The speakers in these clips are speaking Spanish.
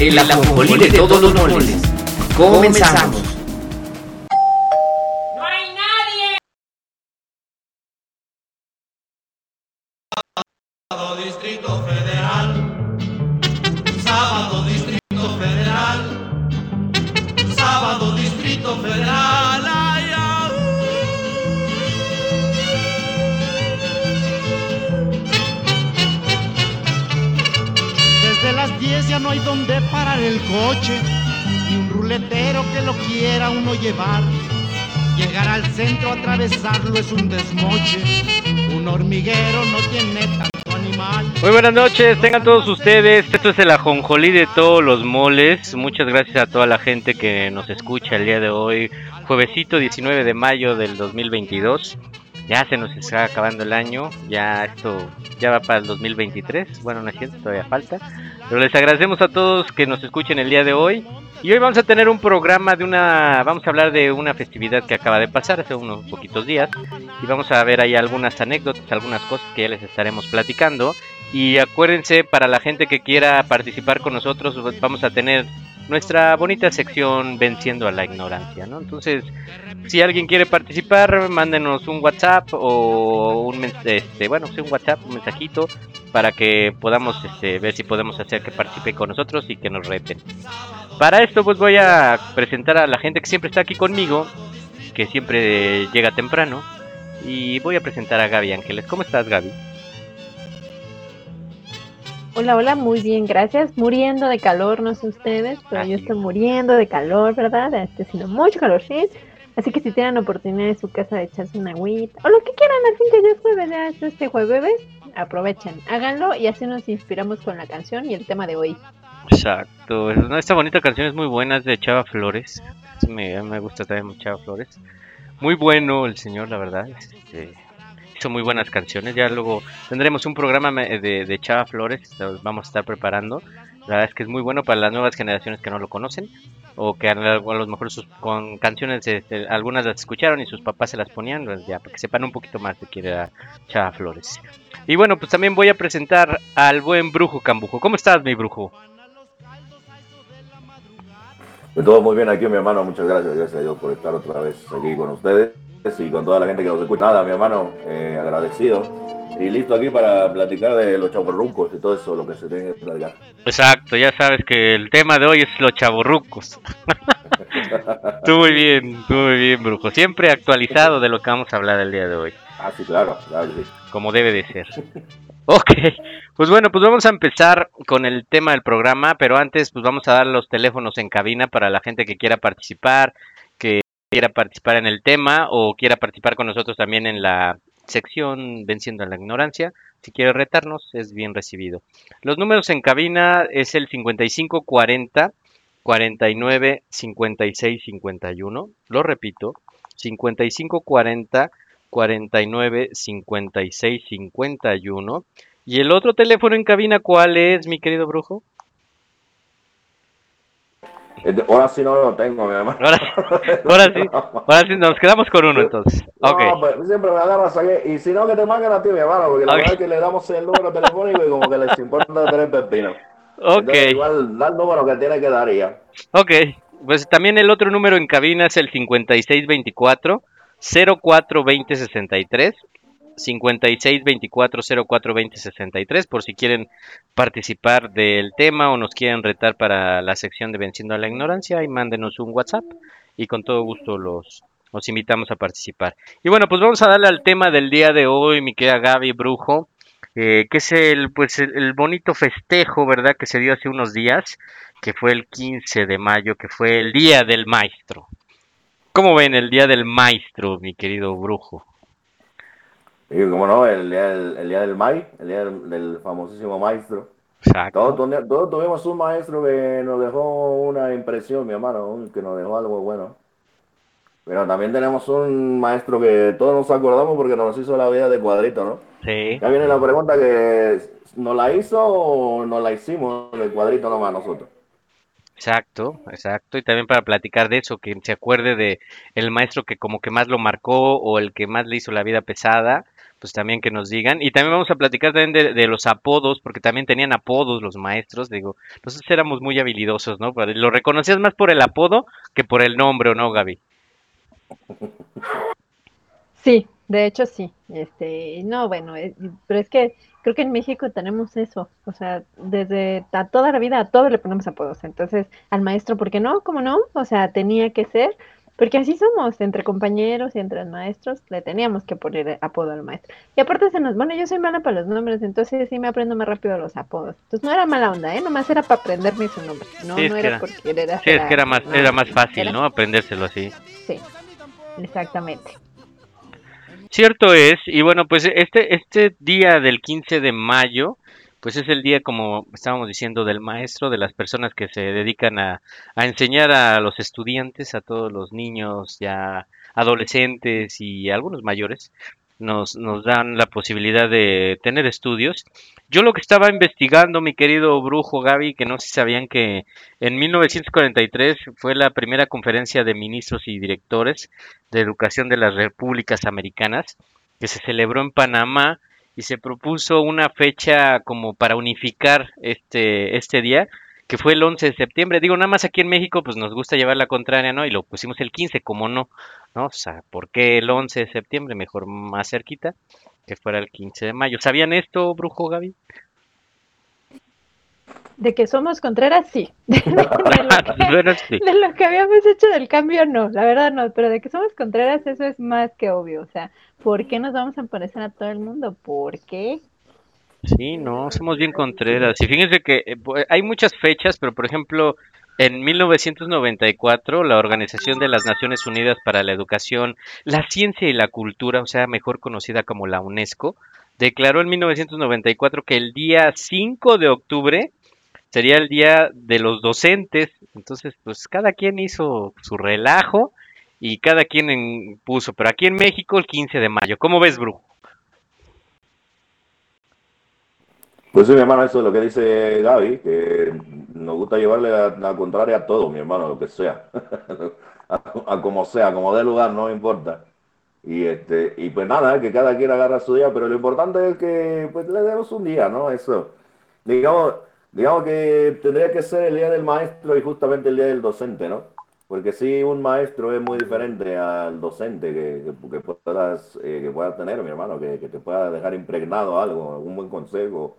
el ajonjolí de todos los moles. Comenzamos. Sábado Distrito Federal. Sábado Distrito Federal. Sábado Distrito Federal. No hay donde parar el coche, ni un ruletero que lo quiera uno llevar. Llegar al centro, atravesarlo es un desmoche. Un hormiguero no tiene tanto animal. Muy buenas noches, tengan todos ustedes. Esto es el ajonjolí de todos los moles. Muchas gracias a toda la gente que nos escucha el día de hoy, juevesito 19 de mayo del 2022. Ya se nos está acabando el año, ya esto ya va para el 2023. Bueno, no es cierto, todavía falta. Pero les agradecemos a todos que nos escuchen el día de hoy. Y hoy vamos a tener un programa de una, vamos a hablar de una festividad que acaba de pasar hace unos poquitos días y vamos a ver ahí algunas anécdotas, algunas cosas que ya les estaremos platicando. Y acuérdense, para la gente que quiera participar con nosotros, vamos a tener nuestra bonita sección Venciendo a la Ignorancia, ¿no? Entonces, si alguien quiere participar, mándenos un WhatsApp o un, este, bueno, un WhatsApp, un mensajito, para que podamos este, ver si podemos hacer que participe con nosotros y que nos reten. Para esto, pues voy a presentar a la gente que siempre está aquí conmigo, que siempre llega temprano, y voy a presentar a Gaby Ángeles. ¿Cómo estás, Gaby? Hola, hola, muy bien, gracias. Muriendo de calor, no sé ustedes, pero yo estoy muriendo de calor, ¿verdad? Está haciendo mucho calor, sí. Así que si tienen oportunidad en su casa de echarse una agüita, o lo que quieran, al fin que ya es jueves, ya es este jueves, aprovechen, háganlo y así nos inspiramos con la canción y el tema de hoy. Exacto. Esta bonita canción es muy buena, es de Chava Flores. Me, me gusta también Chava Flores. Muy bueno el señor, la verdad. Este, hizo muy buenas canciones. Ya luego tendremos un programa de, de Chava Flores. lo vamos a estar preparando. La verdad es que es muy bueno para las nuevas generaciones que no lo conocen. O que a lo mejor sus, con canciones, este, algunas las escucharon y sus papás se las ponían. pues ya, para que sepan un poquito más de quién era Chava Flores. Y bueno, pues también voy a presentar al buen Brujo Cambujo. ¿Cómo estás, mi Brujo? Pues todo muy bien aquí, mi hermano. Muchas gracias, gracias a Dios por estar otra vez aquí con ustedes y con toda la gente que nos escucha. Nada, mi hermano, eh, agradecido y listo aquí para platicar de los chavorrucos y todo eso, lo que se tiene que platicar. Exacto, ya sabes que el tema de hoy es los chavorrucos. Tú muy bien, tú muy bien, brujo. Siempre actualizado de lo que vamos a hablar el día de hoy, Ah, sí, claro, claro sí. como debe de ser. Ok, pues bueno, pues vamos a empezar con el tema del programa, pero antes pues vamos a dar los teléfonos en cabina para la gente que quiera participar, que quiera participar en el tema o quiera participar con nosotros también en la sección Venciendo a la Ignorancia. Si quiere retarnos, es bien recibido. Los números en cabina es el 5540 49 56 51. Lo repito, 5540 49 56 51. Y el otro teléfono en cabina, ¿cuál es, mi querido brujo? Este, Ahora sí no lo tengo, mi hermano. Ahora, ahora sí, ahora sí, nos quedamos con uno entonces. Ok. No, pues, siempre me agarras aquí. Y si no, que te manden a ti, mi hermano, porque la verdad es que le damos el número telefónico y como que les importa tener pepino. Ok. Entonces, igual, da el número que tiene que dar y ya. Ok, pues también el otro número en cabina es el 5624 042063 5624 042063 por si quieren participar del tema o nos quieren retar para la sección de Venciendo a la Ignorancia y mándenos un WhatsApp y con todo gusto los, los invitamos a participar. Y bueno, pues vamos a darle al tema del día de hoy, mi querida Gaby Brujo, eh, que es el, pues el bonito festejo, ¿verdad? Que se dio hace unos días, que fue el 15 de mayo, que fue el Día del Maestro. ¿Cómo ven el Día del Maestro, mi querido Brujo? Y como no, el día del, el día del el día del, del famosísimo maestro. Exacto. Todos, todos tuvimos un maestro que nos dejó una impresión, mi hermano, que nos dejó algo bueno. Pero también tenemos un maestro que todos nos acordamos porque nos hizo la vida de cuadrito, ¿no? Sí. Ya viene la pregunta que nos la hizo o nos la hicimos de cuadrito nomás nosotros. Exacto, exacto. Y también para platicar de eso, que se acuerde de el maestro que como que más lo marcó o el que más le hizo la vida pesada, pues también que nos digan. Y también vamos a platicar también de, los apodos, porque también tenían apodos los maestros. Digo, nosotros éramos muy habilidosos, ¿no? Lo reconocías más por el apodo que por el nombre, ¿o no, Gaby? Sí, de hecho sí. Este, no, bueno, eh, pero es que creo que en México tenemos eso. O sea, desde a toda la vida a todos le ponemos apodos. Entonces, al maestro, ¿por qué no? ¿Cómo no? O sea, tenía que ser, porque así somos, entre compañeros y entre maestros, le teníamos que poner apodo al maestro. Y aparte se nos, bueno, yo soy mala para los nombres, entonces sí me aprendo más rápido los apodos. Entonces no era mala onda, ¿eh? Nomás era para aprenderme su nombre. No, Sí, no era era- por querer Sí, hacer es que era más, no, era más fácil, era- ¿no? Aprendérselo así. Sí, exactamente. Cierto es, y bueno, pues este, este día del 15 de mayo, pues es el día, como estábamos diciendo, del maestro, de las personas que se dedican a, a enseñar a los estudiantes, a todos los niños, ya adolescentes y algunos mayores, nos, nos dan la posibilidad de tener estudios. Yo lo que estaba investigando, mi querido brujo Gaby, que no sé si sabían que en 1943 fue la primera conferencia de ministros y directores de Educación de las Repúblicas Americanas, que se celebró en Panamá y se propuso una fecha como para unificar este, este día, que fue el 11 de septiembre. Digo, nada más aquí en México, pues nos gusta llevar la contraria, ¿no? Y lo pusimos el 15, como no, ¿no? O sea, ¿por qué el 11 de septiembre? Mejor más cerquita, que fuera el 15 de mayo. ¿Sabían esto, Brujo Gaby? De que somos Contreras, sí. De, lo que, Bueno, sí. de lo que habíamos hecho del cambio, no, la verdad no, pero de que somos Contreras, eso es más que obvio. O sea, ¿por qué nos vamos a parecer a todo el mundo? ¿Por qué? Sí, no, somos bien contreras. Y fíjense que eh, hay muchas fechas, pero por ejemplo, en 1994, la Organización de las Naciones Unidas para la Educación, la Ciencia y la Cultura, o sea, mejor conocida como la UNESCO, declaró en 1994 que el día 5 de octubre sería el día de los docentes. Entonces, pues cada quien hizo su relajo y cada quien en- puso, pero aquí en México el 15 de mayo. ¿Cómo ves, Brujo? Pues sí, mi hermano, eso es lo que dice Gaby, que nos gusta llevarle la, contraria a todo, mi hermano, lo que sea. a, como sea, como dé lugar, no importa. Y este, y pues nada, que cada quien agarra su día, pero lo importante es que pues le demos un día, ¿no? Eso. Digamos, digamos que tendría que ser el día del maestro y justamente el día del docente, ¿no? Porque sí, un maestro es muy diferente al docente que, que, puedas, eh, que puedas tener, mi hermano, que, que te pueda dejar impregnado algo, un buen consejo,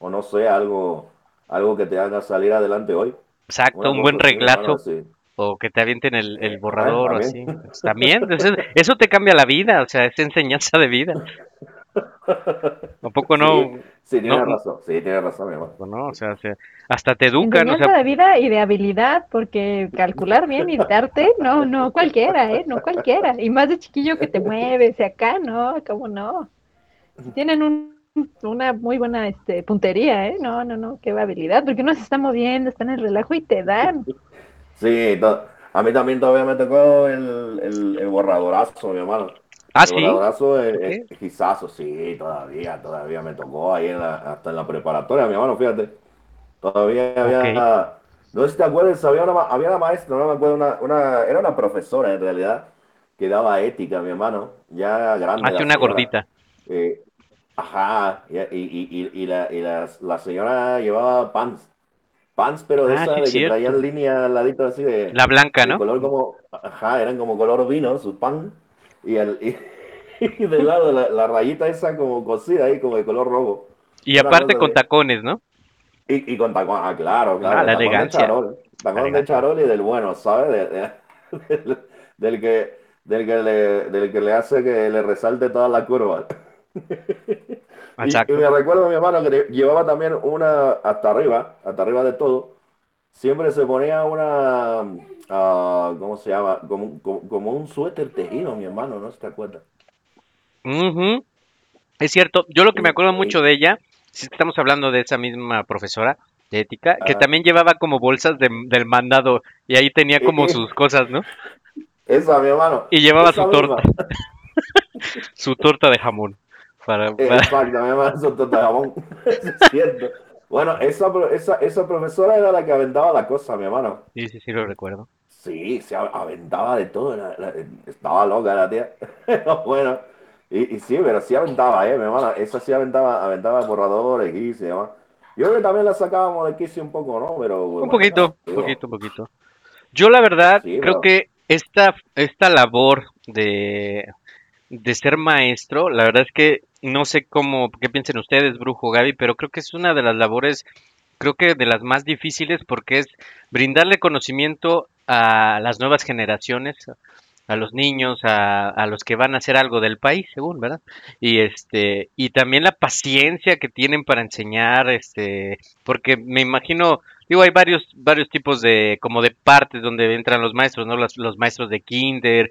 o no sé, algo, algo que te haga salir adelante hoy. Exacto, Una un buen mi hermano, reglazo. sí. O que te avienten el, el Eh, borrador o ah, así. también. Pues, También, eso, eso te cambia la vida, o sea, es enseñanza de vida. ¿A poco no? Sí, sí, no- razón, sí, tienes razón, mi hermano. no, o sea, se- hasta te educan, o Enseñanza sea, de vida y de habilidad, porque calcular bien y darte, no, no cualquiera, ¿eh? No cualquiera. Y más de chiquillo que te mueves, y acá, no, ¿cómo no? Tienen un, una muy buena este, puntería, ¿eh? No, no, no, qué habilidad, porque uno se está moviendo, está en el relajo y te dan. Sí, to- a mí también todavía me tocó el, el, el borradorazo, mi hermano. ah, El sí, borradorazo es, Ok. es gizazo, sí, todavía, todavía me tocó ahí en la- hasta en la preparatoria, mi hermano, fíjate. Todavía había, no sé si te acuerdas, había una, ma- había una maestra, no me acuerdo, una, una, era una profesora en realidad, que daba ética, mi hermano, ya grande. hace la una señora. gordita. Eh, ajá, y, y, y, y la, y la, la señora llevaba pants. Pants, pero de Ah, esa de que traían línea al ladito así de, La blanca, de ¿no? color como, ajá, eran como color vino, sus pan. Y, el, y, del lado la, la rayita esa como cosida ahí, como de color rojo. Y una aparte con de- tacones, ¿no? Y, y con tacón, ah, claro, claro. Ah, la tacón de elegancia. charol. Tacón de elegancia. charol y del bueno, ¿sabes? De- de- del, del que, del, que le, del que le hace que le resalte toda la curva. Y, Exacto. y me recuerdo mi hermano que llevaba también una hasta arriba, hasta arriba de todo. Siempre se ponía una, ah, ¿cómo se llama? Como, como, como un suéter tejido, mi hermano, ¿no se te acuerdas? Ujú. Es cierto, yo lo que me acuerdo mucho de ella si estamos hablando de esa misma profesora de ética, que Ah. también llevaba como bolsas de- del mandado y ahí tenía como sus cosas, ¿no? Esa, mi hermano. Y llevaba Esa su misma. torta, su torta de jamón. Para, para- Exacto, mi hermano, eso es torta de jamón. Eso es cierto. Bueno, esa, esa, esa profesora era la que aventaba la cosa, mi hermano. Sí, sí, sí, lo recuerdo. Sí, se a- aventaba de todo. la- la- estaba loca la tía. bueno, y, y sí, pero sí aventaba, ¿eh, mi hermana? Esa sí aventaba, aventaba borradores, y demás. Yo creo que también la sacábamos de quicio un poco, ¿no? Pero, Un bueno, poquito, un poquito, un poquito. Yo la verdad Sí, creo pero- que esta, esta labor de, de ser maestro, la verdad es que no sé cómo, qué piensen ustedes, Brujo Gaby, pero creo que es una de las labores, creo que de las más difíciles porque es brindarle conocimiento a las nuevas generaciones, a los niños, a, a los que van a hacer algo del país, según, ¿verdad? Y este, y también la paciencia que tienen para enseñar, este, porque me imagino, digo, hay varios, varios tipos de, como de partes donde entran los maestros, ¿no? Los, los maestros de kinder,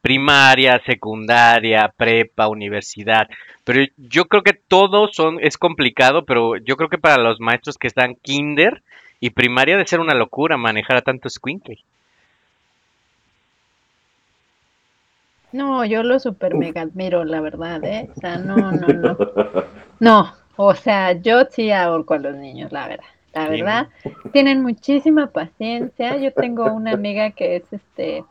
primaria, secundaria, prepa, universidad. Pero yo creo que todos son, es complicado, pero yo creo que para los maestros que están kinder y primaria debe ser una locura manejar a tantos squinkles. No, yo lo super mega admiro, la verdad, ¿eh? O sea, no, no, no. No, o sea, yo sí ahorco a los niños, la verdad. La Sí. verdad, tienen muchísima paciencia. Yo tengo una amiga que es este,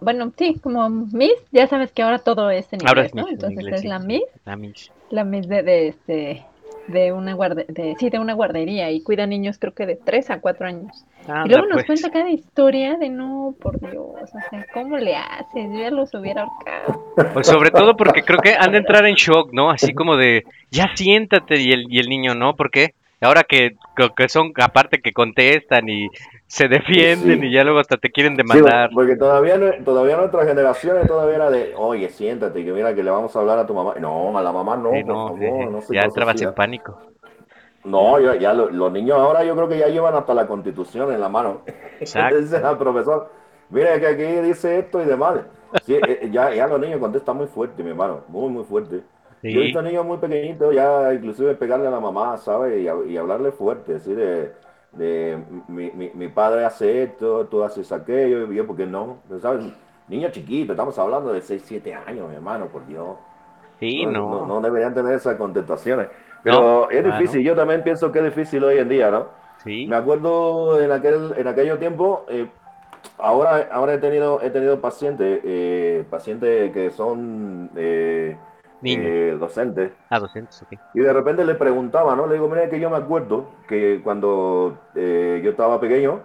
bueno, sí, como Miss, ya sabes que ahora todo es en Ahora inglés, es ¿no? Miss en Entonces inglés, es sí, la. Miss, La Miss. la Miss de, de este, de una guarde, de, sí, de una guardería y cuida niños creo que de 3 a 4 años. Y Anda, luego nos pues. cuenta cada historia de no, por Dios, o sea, ¿cómo le haces? Yo ya los hubiera ahorcado. Pues sobre todo porque creo que han de entrar en shock, ¿no? Así como de, ya siéntate y el, y el niño, ¿no? ¿Por qué? Ahora que, que- son, aparte que contestan y se defienden Sí. y ya luego hasta te quieren Sí, demandar. porque todavía, no- todavía nuestras generaciones todavía era de, oye, siéntate, que mira que le vamos a hablar a tu mamá. No, a la mamá no, Sí, por no, favor, no se ya entrabas en pánico. No, ya, ya lo- los niños ahora yo creo que ya llevan hasta la constitución en la mano. Exacto. Dice al profesor, mire que aquí dice esto y demás. Sí, eh, ya, ya los niños contestan muy fuerte, mi hermano, muy, muy fuerte. Yo he visto niños muy pequeñitos ya inclusive pegarle a la mamá, ¿sabes? Y, hab- y hablarle fuerte, decir de, de mi, mi, mi padre hace esto, tú haces aquello, y yo, ¿por qué no? ¿Sabes? Niños chiquitos, estamos hablando de 6, 7 años, mi hermano, por Dios. Sí, no, no. no deberían tener esas contestaciones. Pero No, es claro. difícil, yo también pienso que es difícil hoy en día, ¿no? Sí. Me acuerdo en aquel, en aquello tiempo, eh, ahora, ahora he tenido, he tenido pacientes, eh, pacientes que son eh. Eh, docentes, Ah, docentes, ok. y de repente le preguntaba, ¿no? Le digo, mira que yo me acuerdo que cuando eh, yo estaba pequeño,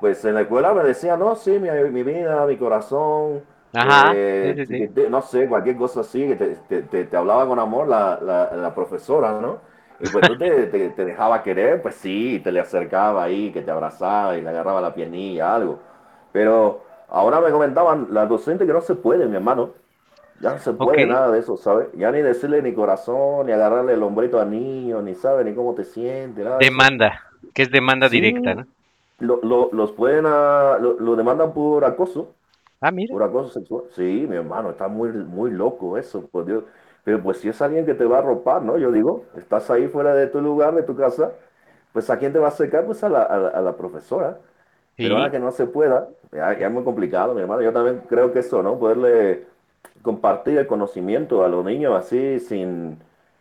pues en la escuela me decía, no, sí, mi, mi vida, mi corazón, Ajá, eh, sí, sí, sí. que te- no sé, cualquier cosa así, que te, te- te- te hablaba con amor la, la- la profesora, ¿no? Y pues tú te, te, te dejaba querer, pues sí, te le acercaba ahí, que te abrazaba y le agarraba la piernilla, algo. Pero ahora me comentaban las docentes que no se puede, mi hermano. Ya no se puede nada de eso, ¿sabes? Ya ni decirle ni corazón, ni agarrarle el hombrito al niño, ni sabe ni cómo te sientes, nada de. Demanda, que es demanda Sí. directa, ¿no? Lo, lo- los pueden, ah, lo, lo demandan por acoso. Ah, mira. Por acoso sexual. Sí, mi hermano, está muy, muy loco eso, por Dios. Pero pues si es alguien que te va a arropar, ¿no? Yo digo, estás ahí fuera de tu lugar, de tu casa, pues a quién te va a acercar, pues a la, a la, a la profesora. Sí. Pero ahora que no se pueda, ya, ya es muy complicado, mi hermano. Yo también creo que eso, ¿no? Poderle compartir el conocimiento a los niños así sin,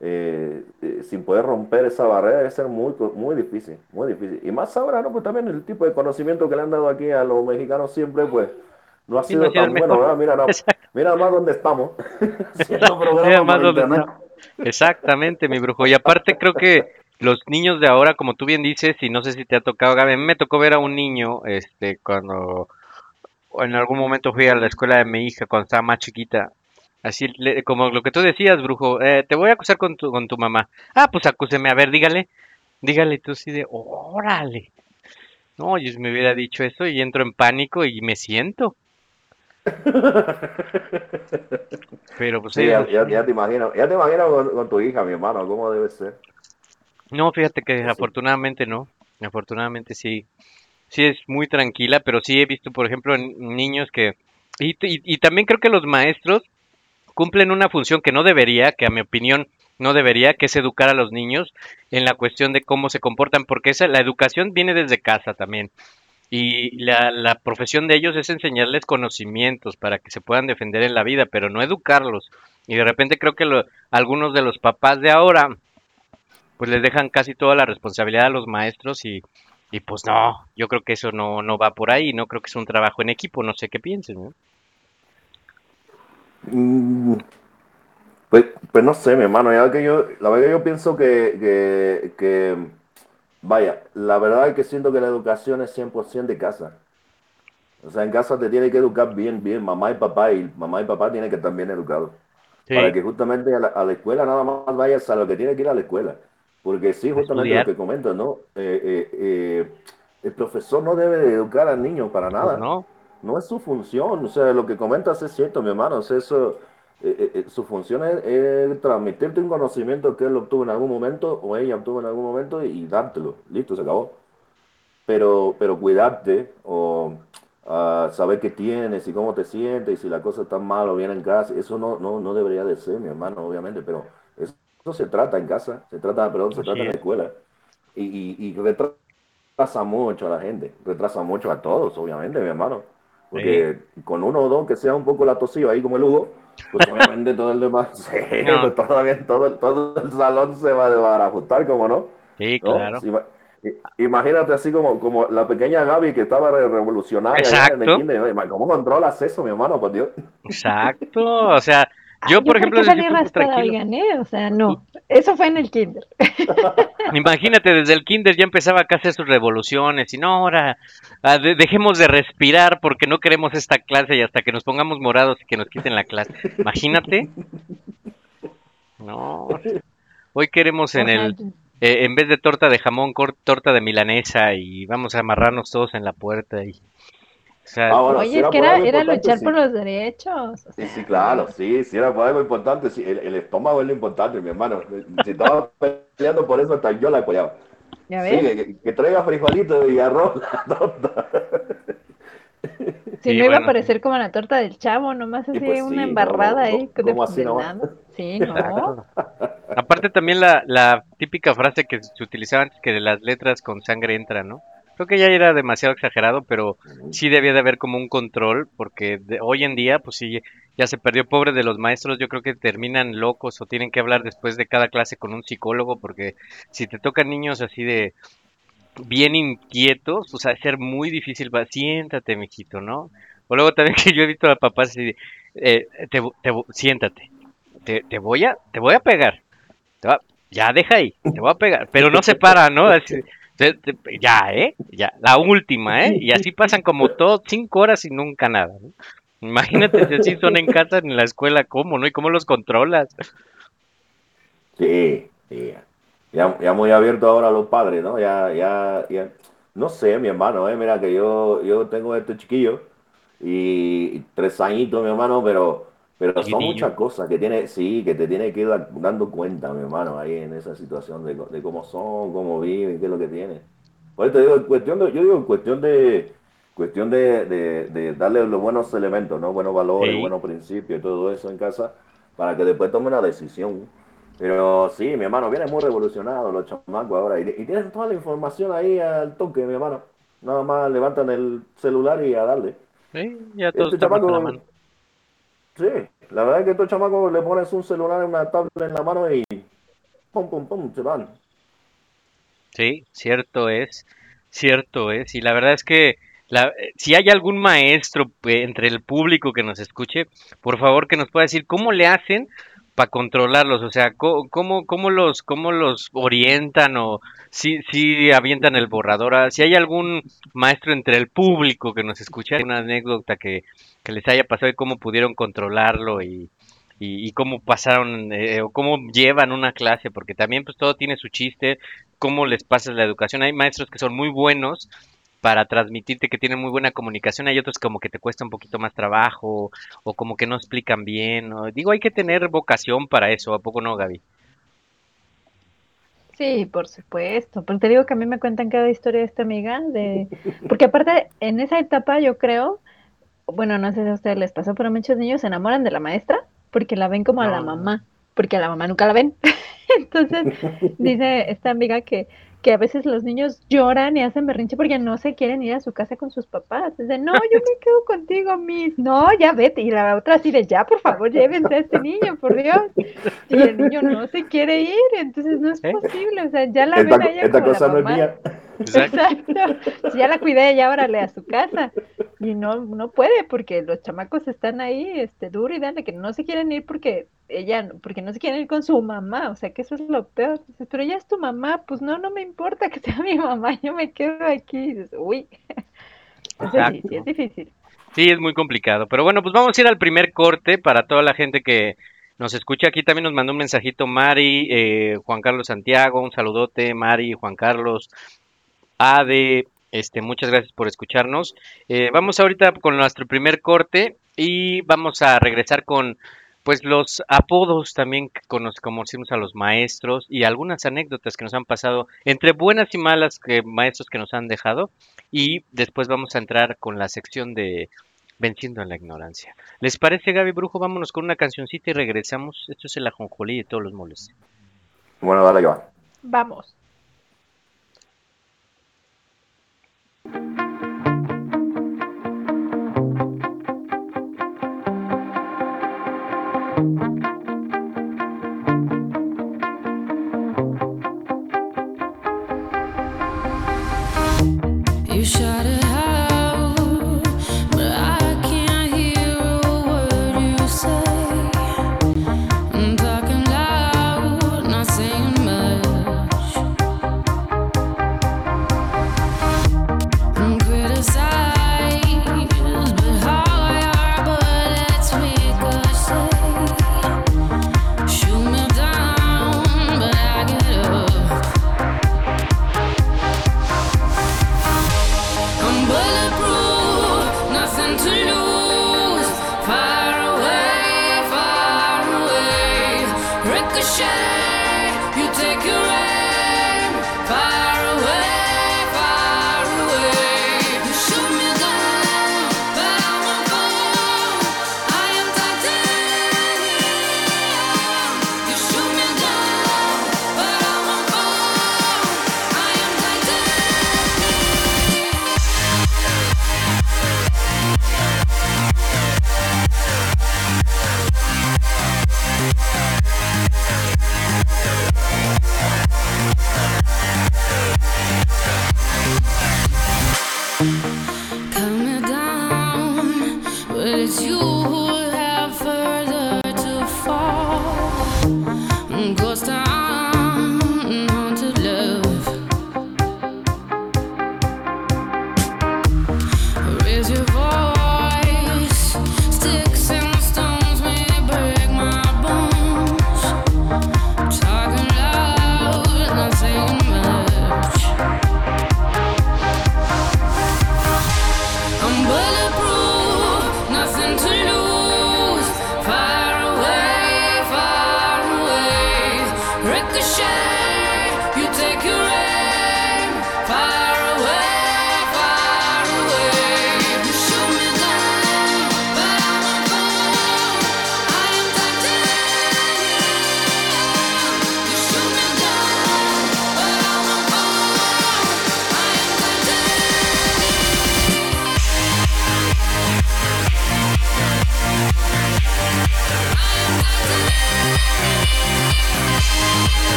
eh, eh, sin poder romper esa barrera debe ser muy, muy difícil, muy difícil. Y más ahora, ¿no? Pues también el tipo de conocimiento que le han dado aquí a los mexicanos siempre, pues no ha no sido tan bueno. Mira, no, mira más dónde estamos. Más internet. Exactamente, mi brujo. Y aparte creo que los niños de ahora, como tú bien dices, y no sé si te ha tocado, mí me tocó ver a un niño, este, cuando en algún momento fui a la escuela de mi hija cuando estaba más chiquita. Así, le- como lo que tú decías, brujo, eh, te voy a acusar con tu, con tu mamá. Ah, pues acúseme, a ver, dígale, dígale tú sí de, órale. No, yo me hubiera dicho eso y entro en pánico y me siento. Pero pues Sí, ya, ya- te imagino, ya te imagino con, con tu hija, mi hermano, cómo debe ser. No, fíjate que Pues sí. afortunadamente no. Afortunadamente sí. Sí es muy tranquila, pero sí he visto, por ejemplo, en niños que... Y, y, también creo que los maestros cumplen una función que no debería, que a mi opinión no debería, que es educar a los niños en la cuestión de cómo se comportan, porque esa, la educación viene desde casa también. Y la, la profesión de ellos es enseñarles conocimientos para que se puedan defender en la vida, pero no educarlos. Y de repente creo que lo- algunos de los papás de ahora, pues les dejan casi toda la responsabilidad a los maestros y, y pues no, yo creo que eso no, no va por ahí, no creo que es un trabajo en equipo, no sé qué piensen, ¿no? Mm, Pues, pues no sé, mi hermano, ya que yo, la verdad que yo pienso que, que, que, vaya, la verdad es que siento que la educación es 100% de casa. O sea, en casa te tiene que educar bien, bien, mamá y papá, y mamá y papá tienen que estar bien educados. Sí, Para que justamente a la, a la escuela nada más vayas a lo que tiene que ir a la escuela. Porque sí, justamente lo que comentas, ¿no? Eh, eh, eh, el profesor no debe de educar al niño para pues nada. no, No es su función, o sea, lo que comentas es cierto, mi hermano, o sea, eso, su función es, es transmitirte un conocimiento que él obtuvo en algún momento o ella obtuvo en algún momento y dártelo, listo, se acabó. Pero, pero cuidarte o ah, saber qué tienes y cómo te sientes y si la cosa está mal o bien en casa, eso no, no, no debería de ser, mi hermano, obviamente, pero eso, se trata en casa, se trata, perdón, se trata en la es. escuela y, y, y retrasa mucho a la gente, retrasa mucho a todos, obviamente, mi hermano. Porque con uno o dos que sea un poco latosillo ahí como el Hugo, pues obviamente todo el demás, sí, No. pues todavía todo, el- todo el salón se va a desbarajutar, como no. sí, ¿no? claro. Sí, i- Imagínate así como, como la pequeña Gaby que estaba re- revolucionaria allá en el Exacto. ¿Cómo controlas eso, mi hermano? Por Dios. Exacto, o sea, yo Ay, por ejemplo qué salí oigan, ¿eh? O sea, no. Eso fue en el kinder. Imagínate, desde el kinder ya empezaba a hacer sus revoluciones y no, ahora ah, de- dejemos de respirar porque no queremos esta clase y hasta que nos pongamos morados y que nos quiten la clase. Imagínate. No. Hoy queremos en el, eh, en vez de torta de jamón, torta de milanesa y vamos a amarrarnos todos en la puerta y, o sea, Ah, bueno, si Oye, era que era, luchar sí. por los derechos. o Sí, sea, sí, claro, sí, sí, era por algo importante. Sí, el, el estómago es lo importante, mi hermano. Si estaba peleando por eso, hasta yo la apoyaba. ¿Ya Sí, que, que traiga frijolitos y arroz, la torta. Si Sí, no iba bueno. a parecer como la torta del chavo, nomás así pues una embarrada no, ahí no, de, ¿cómo así de nada. Sí, no. Aparte también la, la típica frase que se utilizaba antes que de las letras con sangre entran, ¿no? Creo que ya era demasiado exagerado, pero sí debía de haber como un control, porque de- hoy en día, pues sí, ya se perdió pobre de los maestros, yo creo que terminan locos o tienen que hablar después de cada clase con un psicólogo, porque si te tocan niños así de bien inquietos, pues va a ser muy difícil, va, siéntate, mijito, ¿no? O luego también que yo he visto a papás así de, eh, te, te- siéntate, te, te voy a, te voy a pegar, te va- ya deja ahí, te voy a pegar, pero no se para, ¿no? Así, ya, ¿eh? Ya, la última, ¿eh? Y así pasan como todo, cinco horas y nunca nada, ¿no? Imagínate si así son en casa, en la escuela, ¿cómo, no? ¿Y cómo los controlas? Sí, sí. Ya, ya muy abierto ahora a los padres, ¿no? Ya, ya, ya. No sé, mi hermano, ¿eh? Mira que yo, yo tengo este chiquillo y, y tres añitos, mi hermano, pero, pero son muchas cosas que tiene, sí, que te tiene que ir da- dando cuenta, mi hermano, ahí en esa situación de, de cómo son, cómo viven, qué es lo que tienen. Por eso te digo, en cuestión de, yo digo, en cuestión de, cuestión de, de, de darle los buenos elementos, ¿no? Buenos valores, Sí. buenos principios todo eso en casa, para que después tome una decisión. Pero sí, mi hermano, viene muy revolucionado los chamacos ahora. Y, y tienen toda la información ahí al toque, mi hermano. Nada más levantan el celular y a darle. Sí, ya todos Este chamaco, mano. Sí, la verdad es que estos chamacos le pones un celular en una tablet en la mano y pum, pum, pum, se van. Sí, cierto es, cierto es. Y la verdad es que la, eh, si hay algún maestro eh, entre el público que nos escuche, por favor que nos pueda decir cómo le hacen para controlarlos, o sea, cómo, cómo los, cómo los orientan o si, si avientan el borrador. Ah, Si hay algún maestro entre el público que nos escucha, una anécdota que, que les haya pasado y cómo pudieron controlarlo y, y, cómo pasaron eh, o cómo llevan una clase, porque también pues todo tiene su chiste, cómo les pasas la educación. Hay maestros que son muy buenos para transmitirte que tienen muy buena comunicación, hay otros como que te cuesta un poquito más trabajo o como que no explican bien. o- Digo, hay que tener vocación para eso, ¿a poco no, Gaby? Sí, por supuesto. Pero te digo que a mí me cuentan cada historia de esta amiga de, porque aparte en esa etapa yo creo, bueno, no sé si a ustedes les pasó, pero muchos niños se enamoran de la maestra porque la ven como a la mamá. porque a la mamá nunca la ven. Entonces, dice esta amiga que, que a veces los niños lloran y hacen berrinche porque no se quieren ir a su casa con sus papás. Dice, no, yo me quedo contigo, Miss. No, ya vete. Y la otra así de, ya, por favor, llévense a este niño, por Dios. Y el niño no se quiere ir, entonces no es ¿Eh? posible. O sea, ya la Esta, ven a ella esta como la cosa no es mamá. mía. Exacto. Exacto. Si ya la cuidé, ya órale a su casa. Y no, no puede porque los chamacos están ahí, este, duro y dale, que no se quieren ir porque ella, porque no se quieren ir con su mamá. O sea, que eso es lo peor. Dices, pero ella es tu mamá, pues no, no me importa que sea mi mamá, yo me quedo aquí. Y dices, uy. Entonces sí, sí, es difícil. Sí, es muy complicado. Pero bueno, pues vamos a ir al primer corte para toda la gente que nos escucha. Aquí también nos mandó un mensajito Mari, eh, Juan Carlos Santiago, un saludote, Mari, Juan Carlos, Ade, este, muchas gracias por escucharnos. Eh, vamos ahorita con nuestro primer corte y vamos a regresar con pues los apodos también que cono- conocimos a los maestros y algunas anécdotas que nos han pasado entre buenas y malas que maestros que nos han dejado y después vamos a entrar con la sección de Venciendo en la ignorancia. ¿Les parece, Gaby Brujo? Vámonos con una cancioncita y regresamos. Esto es el ajonjolí de todos los moles. Bueno, dale va. Vamos. thank you.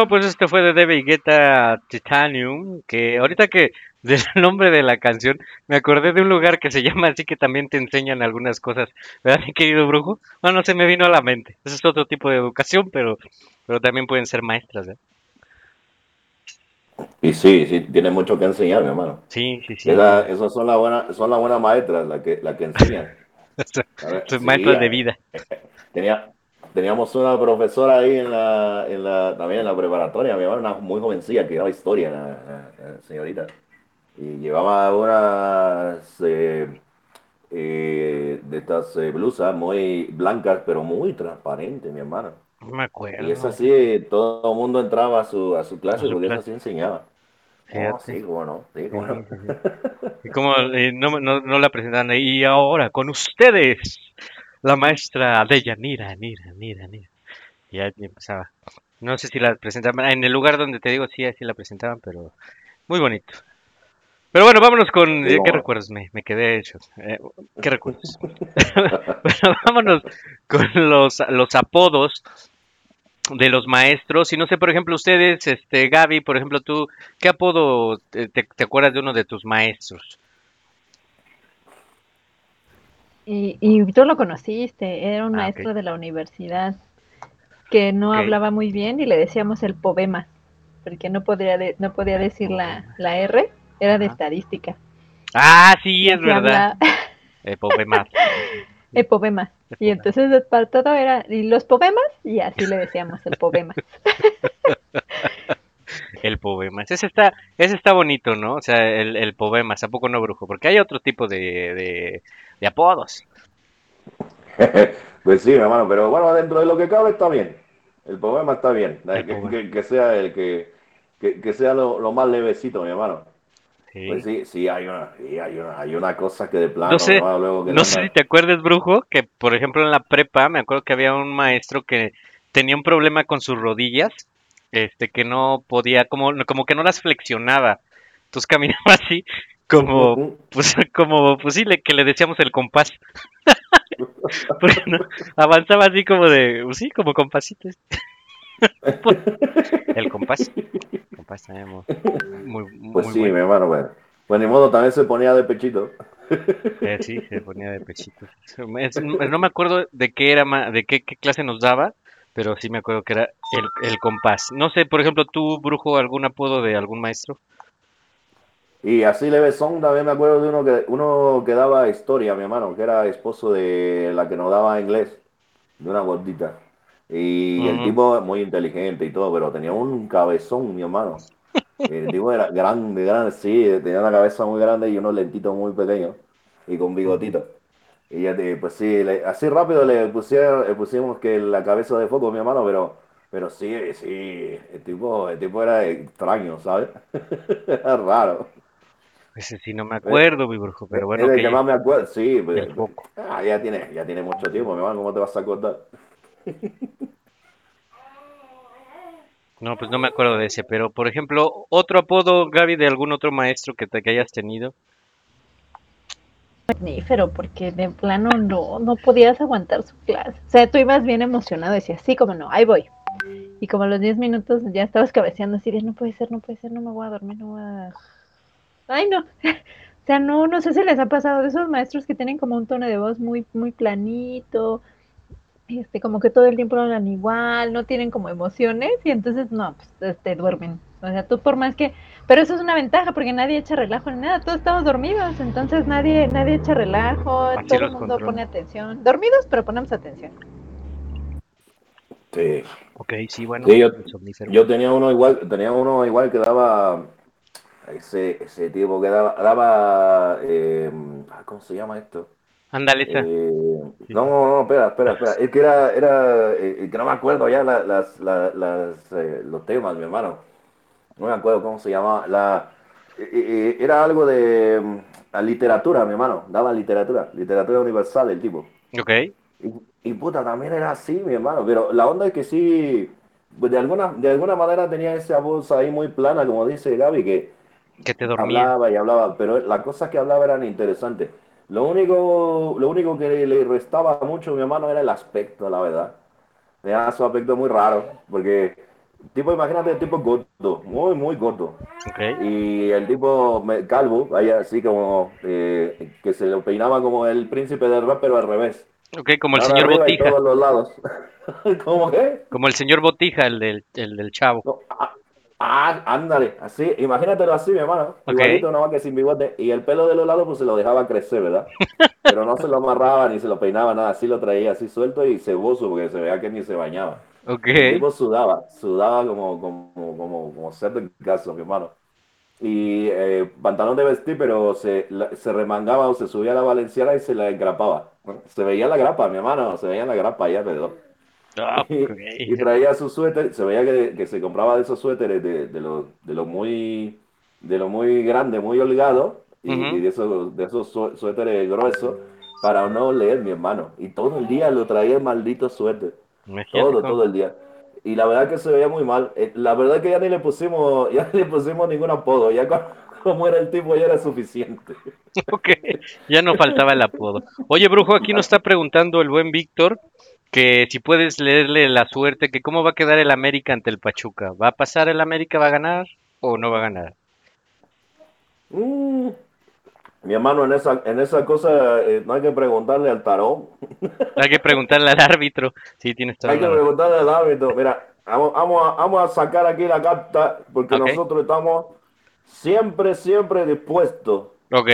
Bueno, pues este fue de David Guetta Titanium, que ahorita que del nombre de la canción me acordé de un lugar que se llama así que también te enseñan algunas cosas, ¿verdad, mi querido brujo? Bueno, se me vino a la mente. Ese es otro tipo de educación, pero, pero también pueden ser maestras, ¿eh? Y sí, sí, tiene mucho que enseñar, mi hermano. Sí, sí, sí. Esa- esas son las buenas, son las buenas maestras, las que, las que enseñan. Sí, maestros de vida. Tenía, teníamos una profesora ahí en la, en la, también en la preparatoria, mi hermano, una muy jovencilla que daba historia, la, la- la señorita. Y llevaba unas eh, eh, de estas eh, blusas muy blancas, pero muy transparentes, mi hermano. No me acuerdo. Y es así, todo el mundo entraba a su, a su clase A su porque clase. eso así enseñaba. Oh, sí, cómo no, sí, cómo no. Y como eh, no, no, no la presentaron ahí, y ahora con ustedes, la maestra Deyanira, Nira, Nira, Nira. Y ya empezaba. No sé si la presentaban, en el lugar donde te digo, sí, así la presentaban, pero muy bonito. Pero bueno, vámonos con... Sí, ¿Qué recuerdos me, me quedé hecho? Eh, ¿Qué recuerdos? bueno, vámonos con los, los apodos de los maestros. Y no sé, por ejemplo, ustedes, este, Gaby, por ejemplo, tú, ¿qué apodo te- te acuerdas de uno de tus maestros? Y, y tú lo conociste, era un Ah, maestro de la universidad que no hablaba muy bien y le decíamos el poema, porque no podía, de- no podía decir la, la R, era de Ajá. estadística. Ah, sí, es verdad. El poema. el poema. Y entonces para todo era, y los poemas, y así le decíamos el poema. El poema. Ese está, ese está bonito, ¿no? O sea, el, el poema, ¿a poco no, brujo? Porque hay otro tipo de, de, de apodos. Pues sí, mi hermano, pero bueno, dentro de lo que cabe está bien. El problema está bien. El Que, poema. que- que sea el que, que, que sea lo, lo más levecito, mi hermano. Sí. Pues sí, sí, hay una, sí, hay una, hay una cosa que de plano, No sé, mi hermano, luego que No sé si te acuerdas, brujo, que por ejemplo en la prepa me acuerdo que había un maestro que tenía un problema con sus rodillas, este, que no podía, como, como que no las flexionaba. Entonces caminaba así, como, pues, como, pues sí, le- que le decíamos el compás. Porque no, avanzaba así como de, pues sí, como compasitos. el compás. El compás también muy, muy, muy Pues sí, bueno. mi hermano, bueno. Pues ni modo, también se ponía de pechito. Eh, sí, se ponía de pechito. Es- no me acuerdo de qué era, de qué, qué clase nos daba, pero sí me acuerdo que era el, el compás. No sé, por ejemplo, tú, brujo, algún apodo de algún maestro. Y así levesón, también me acuerdo de uno que, uno que daba historia, mi hermano, que era esposo de la que nos daba inglés, de una gordita. Y el tipo muy inteligente y todo, pero tenía un cabezón, mi hermano. El tipo era grande, grande, sí, tenía una cabeza muy grande y unos lentitos muy pequeños y con bigotito. Y ya te- pues sí, le- así rápido le, pusieron, le pusimos que la cabeza de foco, mi hermano, pero, pero sí, sí, el tipo, el tipo era extraño, ¿sabes? Era raro. Ese sí no me acuerdo, mi brujo, pero bueno, es el que que más me acuerdo, sí, pues, el foco. ah, ya tiene, ya tiene mucho tiempo, mi hermano, ¿cómo te vas a acordar? No, pues no me acuerdo de ese, pero por ejemplo, otro apodo, Gaby, de algún otro maestro que, te, que hayas tenido. Magnífero, porque de plano no, no podías aguantar su clase. O sea, tú ibas bien emocionado, decías, sí, como no, ahí voy. Y como a los 10 minutos ya estabas cabeceando así de, no puede ser, no puede ser, no me voy a dormir, no voy a... Ay, no. O sea, no, no sé si les ha pasado de esos maestros que tienen como un tono de voz muy, muy planito, este, como que todo el tiempo hablan igual, no tienen como emociones y entonces no, pues te duermen. O sea, tú por más que, pero eso es una ventaja porque nadie echa relajo ni nada, todos estamos dormidos, entonces nadie, nadie echa relajo, Así todo el mundo pone atención. Dormidos, pero ponemos atención. Sí. Ok, sí, bueno, Sí, yo, el somnífero. yo tenía uno igual, tenía uno igual que daba, ese, ese tipo que daba, daba eh, ¿cómo se llama esto? Ándale, esa. Eh, no, no, no, espera, espera, espera. Es que era, era, eh, que no me acuerdo ya la- las, la- las, eh, los temas, mi hermano. No me acuerdo cómo se llamaba. La, eh, eh, era algo de mm, la literatura, mi hermano. Daba literatura, literatura universal el tipo. Ok. Y, y puta, también era así, mi hermano. Pero la onda es que sí, pues de alguna, de alguna manera tenía esa voz ahí muy plana, como dice Gaby, que Que te dormía. hablaba y hablaba, pero las cosas que hablaba eran interesantes. Lo único, lo único que le restaba mucho a mi hermano era el aspecto, la verdad. Tenía su aspecto muy raro, porque Tipo, imagínate, tipo gordo, muy, muy gordo. Ok. Y el tipo calvo, vaya así como eh, que se lo peinaba como el príncipe del rap, pero al revés. Ok, como el Ahora señor Botija. todos los lados. ¿Cómo que? Como el señor Botija, el del, el del chavo. No, ah, ándale, así, imagínatelo así, mi hermano. Ok. Igualito, una vaca sin bigote. Y el pelo de los lados, pues se lo dejaba crecer, ¿verdad? Pero no se lo amarraba ni se lo peinaba, nada. Así lo traía así suelto y ceboso, porque se veía que ni se bañaba. Ok. El tipo sudaba, sudaba como, como, como, como cerdo en caso, mi hermano. Y eh, pantalón de vestir, pero se, la- se remangaba o se subía a la valenciana y se la engrapaba. Se veía la grapa, mi hermano, se veía la grapa ahí alrededor. Ah, Y, traía su suéter, se veía que, que se compraba de esos suéteres de, de lo, de lo muy de lo muy grande, muy holgado, y, de esos, de esos su- suéteres gruesos, para no leer, mi hermano. Y todo el día lo traía el maldito suéter. Todo, todo el día. Y la verdad que se veía muy mal. Eh, La verdad que ya ni le pusimos, ya ni le pusimos ningún apodo. Ya co- como era el tipo ya era suficiente. Ok, ya no faltaba el apodo. Oye, Brujo, aquí nos está preguntando el buen Víctor que si puedes leerle la suerte, que cómo va a quedar el América ante el Pachuca. ¿Va a pasar el América, va a ganar o no va a ganar? Mm. Mi hermano, en esa, en esa cosa eh, no hay que preguntarle al tarot. Hay que preguntarle al árbitro. Sí, tienes Hay que preguntarle al árbitro. Mira, vamos, vamos, a, vamos a sacar aquí la carta porque nosotros estamos siempre, siempre dispuestos. Ok,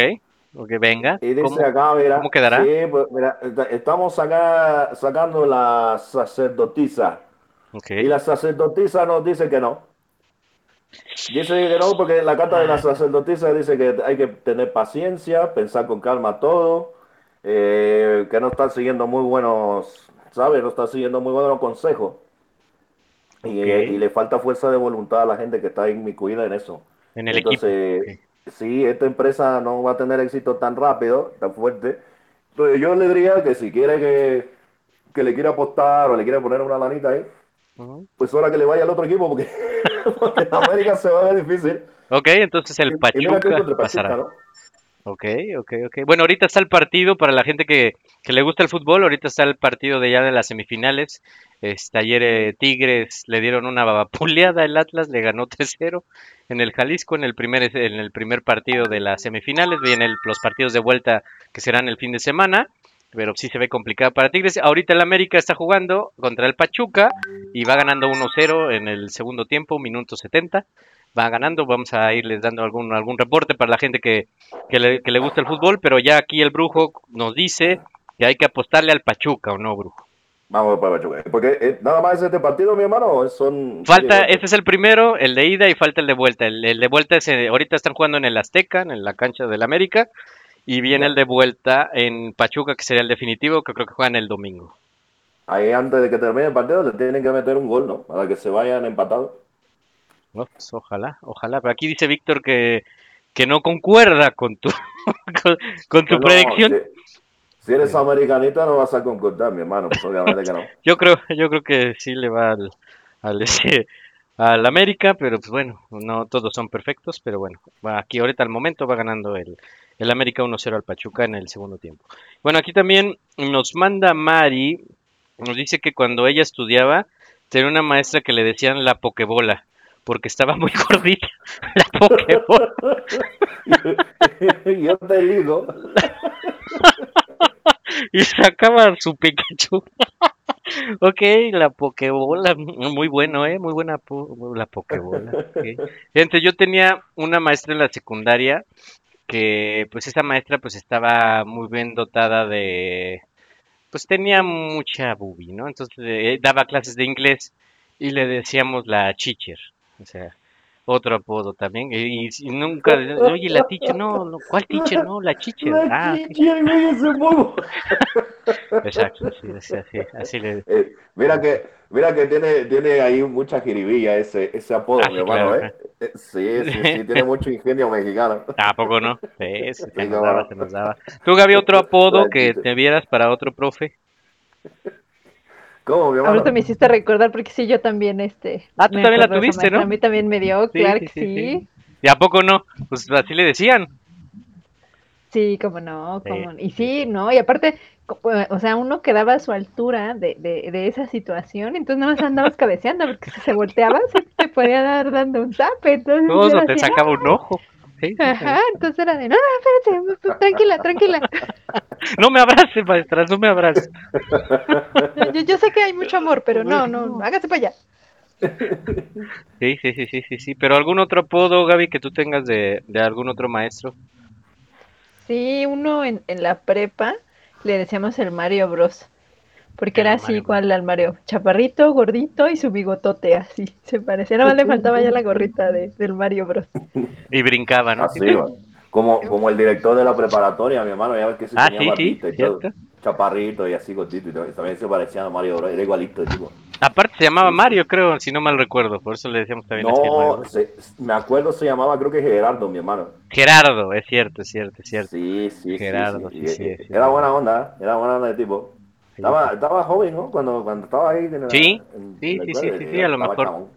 ok, venga. Y dice ¿Cómo, acá, mira. cómo quedará? Sí, pues, mira, estamos acá sacando la sacerdotisa. Y la sacerdotisa nos dice que no. Dice que no, porque la carta de la sacerdotisa dice que hay que tener paciencia, pensar con calma todo, eh, que no están siguiendo muy buenos, ¿sabes? No están siguiendo muy buenos consejos. Y, le falta fuerza de voluntad a la gente que está inmiscuida en eso. En el Entonces, equipo. Sí, esta empresa no va a tener éxito tan rápido, tan fuerte. Entonces, yo le diría que si quiere que, que le quiera apostar o le quiera poner una lanita ahí, pues ahora que le vaya al otro equipo, porque, porque en América se va a ver difícil. Ok, entonces el Y- y Pachuca contra Pachuca, pasará. ¿no? Ok, ok, ok. Bueno, ahorita está el partido para la gente que, que le gusta el fútbol. Ahorita está el partido de ya de las semifinales. Este, ayer eh, Tigres le dieron una vapuleada el Atlas, le ganó 3-0 en el Jalisco en el primer en el primer partido de las semifinales. Vienen los partidos de vuelta que serán el fin de semana, pero sí se ve complicado para Tigres. Ahorita el América está jugando contra el Pachuca y va ganando 1-0 en el segundo tiempo, minuto 70. Va ganando, vamos a irles dando algún algún reporte para la gente que, que le, que le gusta el fútbol, pero ya aquí el brujo nos dice que hay que apostarle al Pachuca, ¿o no, brujo? Vamos para Pachuca. Porque eh, nada más este partido, mi hermano, son... Falta, este es el primero, el de ida y falta el de vuelta. El, el de vuelta es, eh, ahorita están jugando en el Azteca, en la cancha del América, y viene el de vuelta en Pachuca, que sería el definitivo, que creo que juegan el domingo. Ahí antes de que termine el partido le tienen que meter un gol, ¿no? Para que se vayan empatados. Ojalá, ojalá. Pero aquí dice Víctor que, que no concuerda con tu, con, con tu No, predicción. Si, si eres americanista no vas a concordar, mi hermano. Pues obviamente que no. Yo creo, yo creo que sí le va al, al, ese- al América, pero pues bueno, no todos son perfectos, pero bueno, aquí ahorita al momento va ganando el, el América 1-0 al Pachuca en el segundo tiempo. Bueno, aquí también nos manda Mari, nos dice que cuando ella estudiaba, tenía una maestra que le decían la pokebola, porque estaba muy gordita, la pokebola. Yo te digo. y sacaba su Pikachu. ok, la Pokebola, muy bueno, ¿eh? Muy buena po- la Pokebola. ok. Gente, yo tenía una maestra en la secundaria que, pues, esa maestra, pues, estaba muy bien dotada de, pues, tenía mucha bubi, ¿no? Entonces, eh, daba clases de inglés y le decíamos la chicher, o sea, otro apodo también, y, y nunca, oye, la teacher, no, no, ¿cuál teacher? No, la chicher. Ah, ok. chicha, güey, ese bobo. Exacto, sí, así, así, así le... Eh, mira que, mira que tiene, tiene ahí mucha jiribilla ese, ese apodo, Ah, mi hermano, claro, ¿eh? Eh, Sí, sí, sí, tiene mucho ingenio mexicano. Tampoco no. Sí, sí, se nos no. daba, se nos daba. ¿Tú, Gaby, otro apodo La que te vieras para otro profe? ¿Cómo, mi hermano? Ahorita me hiciste recordar porque sí, yo también, este. Ah, tú también la tuviste, ¿no? A mí también me dio, Sí, claro sí, que sí, sí. sí. ¿Y a poco no? Pues así le decían. Sí, como no, Sí, como Y sí, ¿no? Y aparte, o sea, uno quedaba a su altura de, de, de esa situación, entonces nada más andabas cabeceando, porque si se volteaba, se te podía dar dando un zape, entonces Todo te sacaba un ojo. Sí, sí, Ajá, entonces era de, no, no, espérate, tranquila, tranquila. No me abraces, maestra, no me abraces. Yo, yo sé que hay mucho amor, pero no, no, hágase para allá. Sí, sí, sí, sí, sí, sí. Pero algún otro apodo, Gaby, que tú tengas de, de algún otro maestro. Sí, uno en, en la prepa le decíamos el Mario Bros. Porque era así Mario igual al Mario, chaparrito, gordito y su bigotote así, se parecía, nada más le faltaba ya la gorrita de, del Mario Bros. Y brincaba, ¿no? Así. Como, como el director de la preparatoria, mi hermano, ya ves que se Ah, tenía sí, sí, y todo. Chaparrito y así gordito. Y también- se parecía a Mario Bros. Era igualito tipo. Aparte se llamaba Mario, creo, si no mal recuerdo. Por eso le decíamos también así al Mario. No, se- me acuerdo se llamaba, creo que Gerardo, mi hermano. Gerardo, es cierto, es cierto, es cierto. Sí, sí, sí, Gerardo, sí. sí. Era buena onda, era buena onda de tipo. Estaba, estaba joven, ¿no? Cuando, cuando estaba ahí. en la- Sí, en- sí, en sí, sí, sí, a lo estaba mejor. chabón.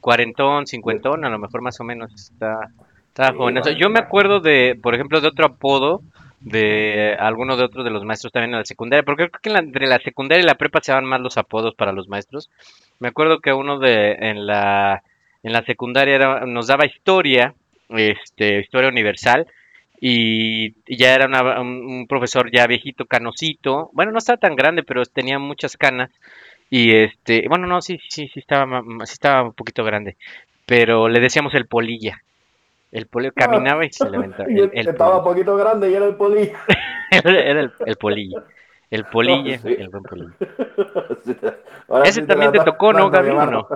Cuarentón, cincuentón, a lo mejor más o menos está, está Sí, joven. O sea, vale, yo me acuerdo de, por ejemplo, de otro apodo de alguno de otros de los maestros también en la secundaria, porque creo que en la- entre la secundaria y la prepa se daban más los apodos para los maestros. Me acuerdo que uno de en la en la secundaria era- nos daba historia, este, historia universal. Y ya era una- un, un profesor ya viejito, canosito. Bueno, no estaba tan grande, pero tenía muchas canas. Y este, bueno, no, sí, sí, sí estaba, sí estaba un poquito grande. Pero le decíamos el polilla. El polilla caminaba y se levantaba. Y El, el estaba un polilla. poquito grande y era el poli. Era el, el polilla. El polilla, Sí. el buen polilla. Ese sí también te tocó, ¿no, Gaby, o hermano.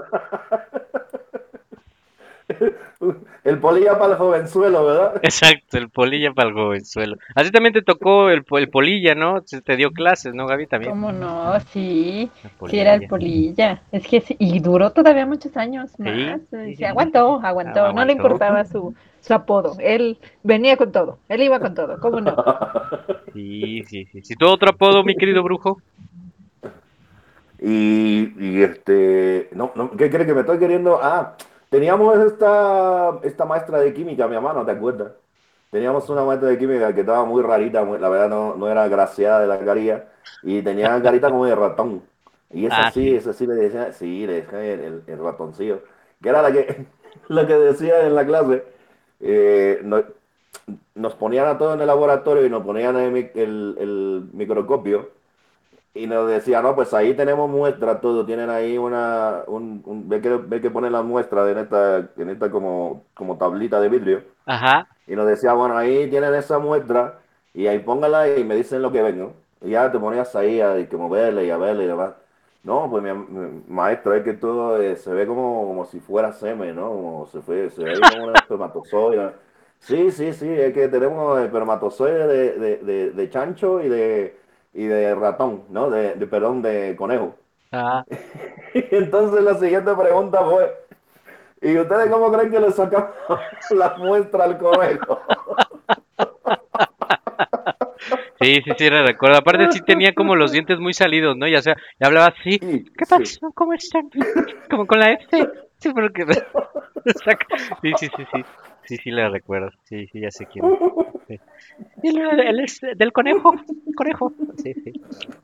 El polilla para el jovenzuelo, ¿verdad? Exacto, el polilla para el jovenzuelo. Así también te tocó el, el polilla, ¿no? Se te dio clases, ¿no, Gaby? También. ¿Cómo no? Sí, sí era el polilla. Es que sí, y duró todavía muchos años más. sí, y aguantó, aguantó, Ah, no le importaba su, su apodo. Él venía con todo, él iba con todo, ¿cómo no? Sí, sí, sí. sí. ¿Tú otro apodo, mi querido brujo? Y, y este, no, no, ¿qué crees que me estoy queriendo? Ah, teníamos esta, esta maestra de química, mi hermano, ¿te acuerdas? Teníamos una maestra de química que estaba muy rarita, muy- la verdad no, no era graciada de la carilla, y tenía carita como de ratón. Y esa Ah, sí, sí. esa sí le decía, sí, le decía el, el- el ratoncillo, que era la que, la que decía en la clase, eh, no- nos ponían a todos en el laboratorio y nos ponían el microscopio y nos decía, no, pues ahí tenemos muestras, todo, tienen ahí una, un, un- ve que, ve que ponen la muestra en esta, en esta como, como tablita de vidrio, Ajá. y nos decía, bueno, ahí tienen esa muestra, y ahí póngala y me dicen lo que ven, ¿no? Y ya te ponías ahí a que moverla y a verla y demás. No, pues mi, mi- maestro, es que todo eh, se ve como, como si fuera semen, ¿no? Como se, fue, se ve como un espermatozoide. Sí, sí, sí, es que tenemos espermatozoide de, de, de, de chancho y de, y de ratón, ¿no? De, de, perdón, de conejo. Ah, Entonces la siguiente pregunta fue, ¿y ustedes cómo creen que le sacamos la muestra al conejo? sí, sí, sí, recuerdo. Aparte sí tenía como los dientes muy salidos, ¿no? Ya sea, ya hablaba así. Sí, ¿Qué sí. pasó? ¿Cómo están? Como con la F. Sí, porque... Sí, sí, sí, sí. Sí, sí, la recuerdo. Sí, sí, ya sé quién. es. Sí. El, el es del conejo. Conejo. Sí, sí.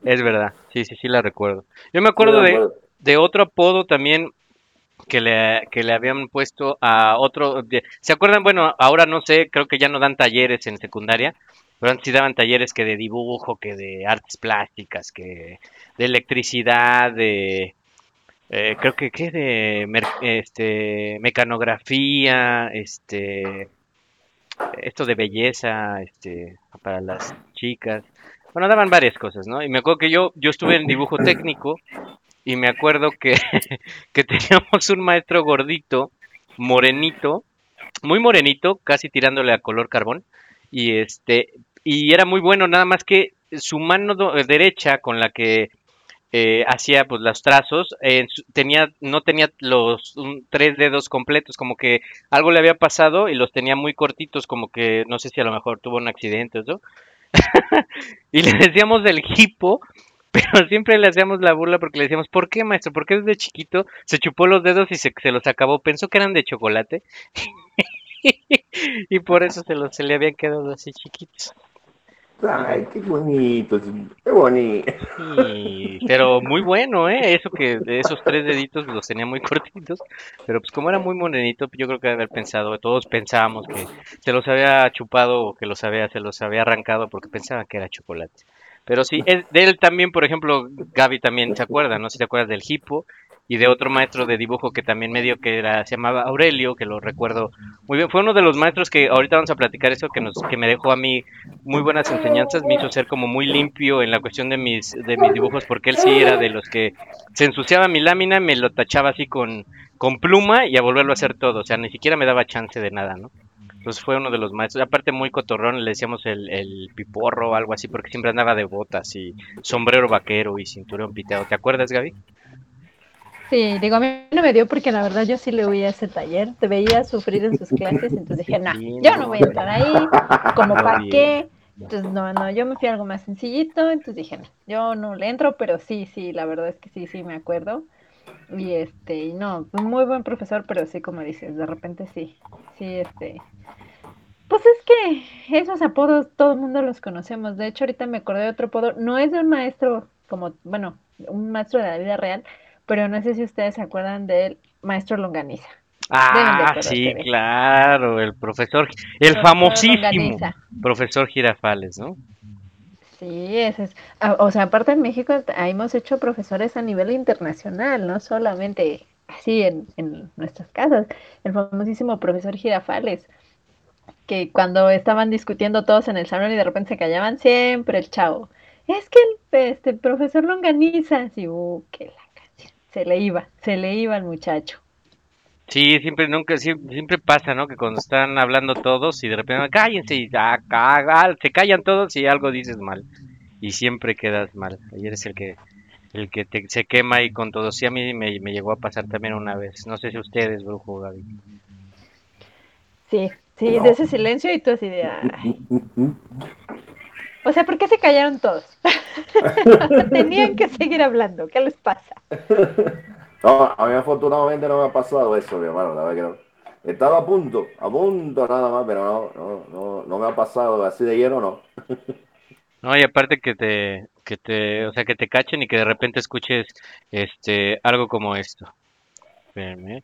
Es verdad. Sí, sí, sí, la recuerdo. Yo me acuerdo de, de otro apodo también que le, que le habían puesto a otro. ¿Se acuerdan? Bueno, ahora no sé, creo que ya no dan talleres en secundaria, pero antes sí daban talleres que de dibujo, que de artes plásticas, que de electricidad, de. Eh, creo que, que de mer- este, mecanografía, este. Esto de belleza, este, para las chicas. Bueno, daban varias cosas, ¿no? Y me acuerdo que yo, yo estuve en dibujo técnico y me acuerdo que, que teníamos un maestro gordito, morenito, muy morenito, casi tirándole a color carbón, y este, y era muy bueno, nada más que su mano derecha con la que eh, hacía pues los trazos, tenía, no tenía los tres dedos completos, como que algo le había pasado y los tenía muy cortitos, como que no sé si a lo mejor tuvo un accidente o eso. y le decíamos del hipo, pero siempre le hacíamos la burla porque le decíamos, ¿por qué, maestro? ¿Por qué desde chiquito se chupó los dedos y se, se los acabó? Pensó que eran de chocolate. y por eso se, los, se le habían quedado así chiquitos. Ay, qué bonito, qué bonito. Sí, pero muy bueno, ¿eh? Eso que de esos tres deditos los tenía muy cortitos, pero pues como era muy morenito, yo creo que haber pensado, todos pensábamos que se los había chupado o que los había, se los había arrancado porque pensaban que era chocolate. Pero sí, él- de él también, por ejemplo, Gaby también se acuerda, no si te acuerdas del hipo y de otro maestro de dibujo que también medio que era, se llamaba Aurelio, que lo recuerdo muy bien. Fue uno de los maestros que ahorita vamos a platicar eso, que nos, que me dejó a mí muy buenas enseñanzas, me hizo ser como muy limpio en la cuestión de mis, de mis dibujos, porque él sí era de los que se ensuciaba mi lámina, me lo tachaba así con, con pluma y a volverlo a hacer todo, o sea, ni siquiera me daba chance de nada, ¿no? Entonces fue uno de los maestros, aparte muy cotorrón, le decíamos el, el piporro o algo así, porque siempre andaba de botas y sombrero vaquero y cinturón piteado. ¿Te acuerdas, Gaby? Sí, digo, a mí no me dio porque la verdad yo sí le huía a ese taller, te veía sufrir en sus clases, entonces dije, no, yo no. voy a estar ahí, como para qué. Entonces, no, no, yo me fui a algo más sencillito, entonces dije, no, yo no le entro, pero sí, sí, la verdad es que sí, sí, me acuerdo. Y este, y no, muy buen profesor, pero sí, como dices, de repente sí, sí, este. Pues es que esos apodos todo el mundo los conocemos. De hecho, ahorita me acordé de otro apodo. No es de un maestro como, bueno, un maestro de la vida real, pero no sé si ustedes se acuerdan del maestro Longaniza. Ah, sí, claro, el profesor, el famosísimo Longaniza. profesor Girafales, ¿no? Sí, ese es. O sea, aparte en México hemos hecho profesores a nivel internacional, no solamente así en, en nuestras casas. El famosísimo profesor Girafales, que cuando estaban discutiendo todos en el salón y de repente se callaban, siempre el chavo. Es que el este, profesor Longaniza, así, uh, que la. Se le iba, se le iba al muchacho. Sí, siempre, nunca, siempre, siempre pasa, ¿no? Que cuando están hablando todos y de repente, cállense y ah, ah", se callan todos y algo dices mal. Y siempre quedas mal. Ayer eres el que, el que te, se quema ahí con todo. Sí, a mí me, me llegó a pasar también una vez. No sé si ustedes, brujo Gaby. Sí, sí, de ese silencio y tú así de, ay. O sea, ¿por qué se callaron todos? Tenían que seguir hablando, ¿qué les pasa? No, a mí afortunadamente no me ha pasado eso, mi hermano, la verdad que no. Estaba a punto, a punto nada más, pero no, no, no, no me ha pasado así de lleno, no. No, y aparte que te, que te, o sea, que te cachen y que de repente escuches, este, algo como esto. Espérenme, ¿eh?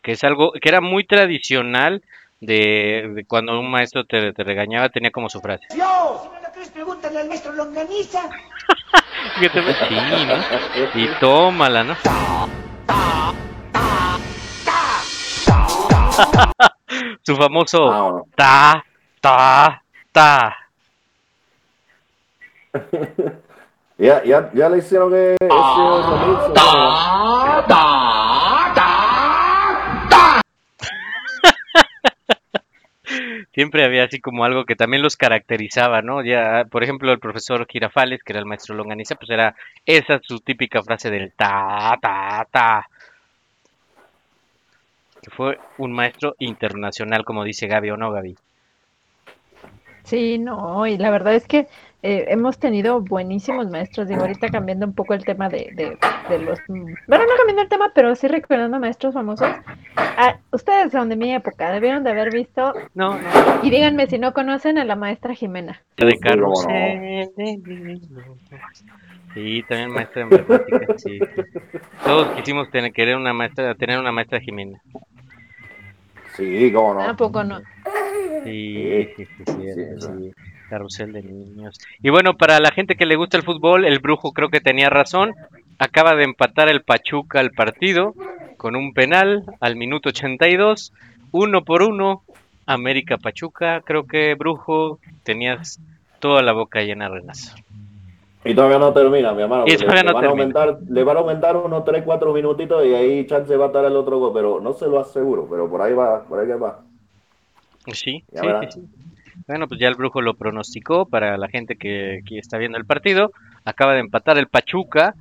Que es algo, que era muy tradicional de, de cuando un maestro te, te regañaba, tenía como su frase. Yo, pregúntale al maestro Longaniza. Sí, ¿no? Y tómala, ¿no? Su famoso ta, ta, ta. Ya, ya, ya le hicieron que ese remix, ¿o no? Siempre había así como algo que también los caracterizaba, ¿no? Ya, por ejemplo, el profesor Girafales, que era el maestro Longaniza, pues era esa su típica frase del ta, ta, ta. Que fue un maestro internacional, como dice Gaby, ¿o no, Gaby? Sí, no, y la verdad es que eh, hemos tenido buenísimos maestros. Digo, ahorita cambiando un poco el tema de, de, de los. Bueno, no cambiando el tema, pero sí recordando maestros famosos. Ah, ustedes son de mi época, debieron de haber visto. No, Y díganme si no conocen a la maestra Jimena. de no. niños. Sí, también maestra de matemáticas, sí. Todos quisimos tener, querer una maestra, tener una maestra Jimena. Sí, cómo no. Tampoco no. Sí, sí, sí, Sí, cierto, sí. sí. Carrusel de niños. Y bueno, para la gente que le gusta el fútbol, el brujo creo que tenía razón. Acaba de empatar el Pachuca al partido con un penal al minuto 82, uno por uno. América Pachuca, creo que brujo tenías toda la boca llena, Renazo. Y todavía no termina, mi hermano. Y todavía le, no van a termina. aumentar, le van a aumentar unos 3, 4 minutitos y ahí chance va a estar el otro gol, pero no se lo aseguro, pero por ahí va, por ahí va. Sí, sí. Bueno, pues ya el brujo lo pronosticó para la gente que, que está viendo el partido. Acaba de empatar el Pachuca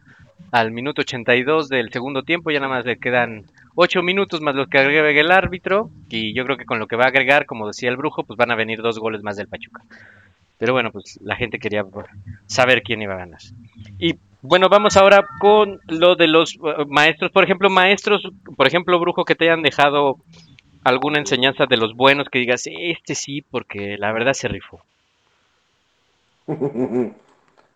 al minuto 82 del segundo tiempo. Ya nada más le quedan 8 minutos más los que agregue el árbitro. Y yo creo que con lo que va a agregar, como decía el brujo, pues van a venir dos goles más del Pachuca. Pero bueno, pues la gente quería saber quién iba a ganar. Y bueno, vamos ahora con lo de los eh, maestros. Por ejemplo, maestros, por ejemplo, brujo, que te hayan dejado alguna enseñanza de los buenos que digas, este sí, porque la verdad se rifó.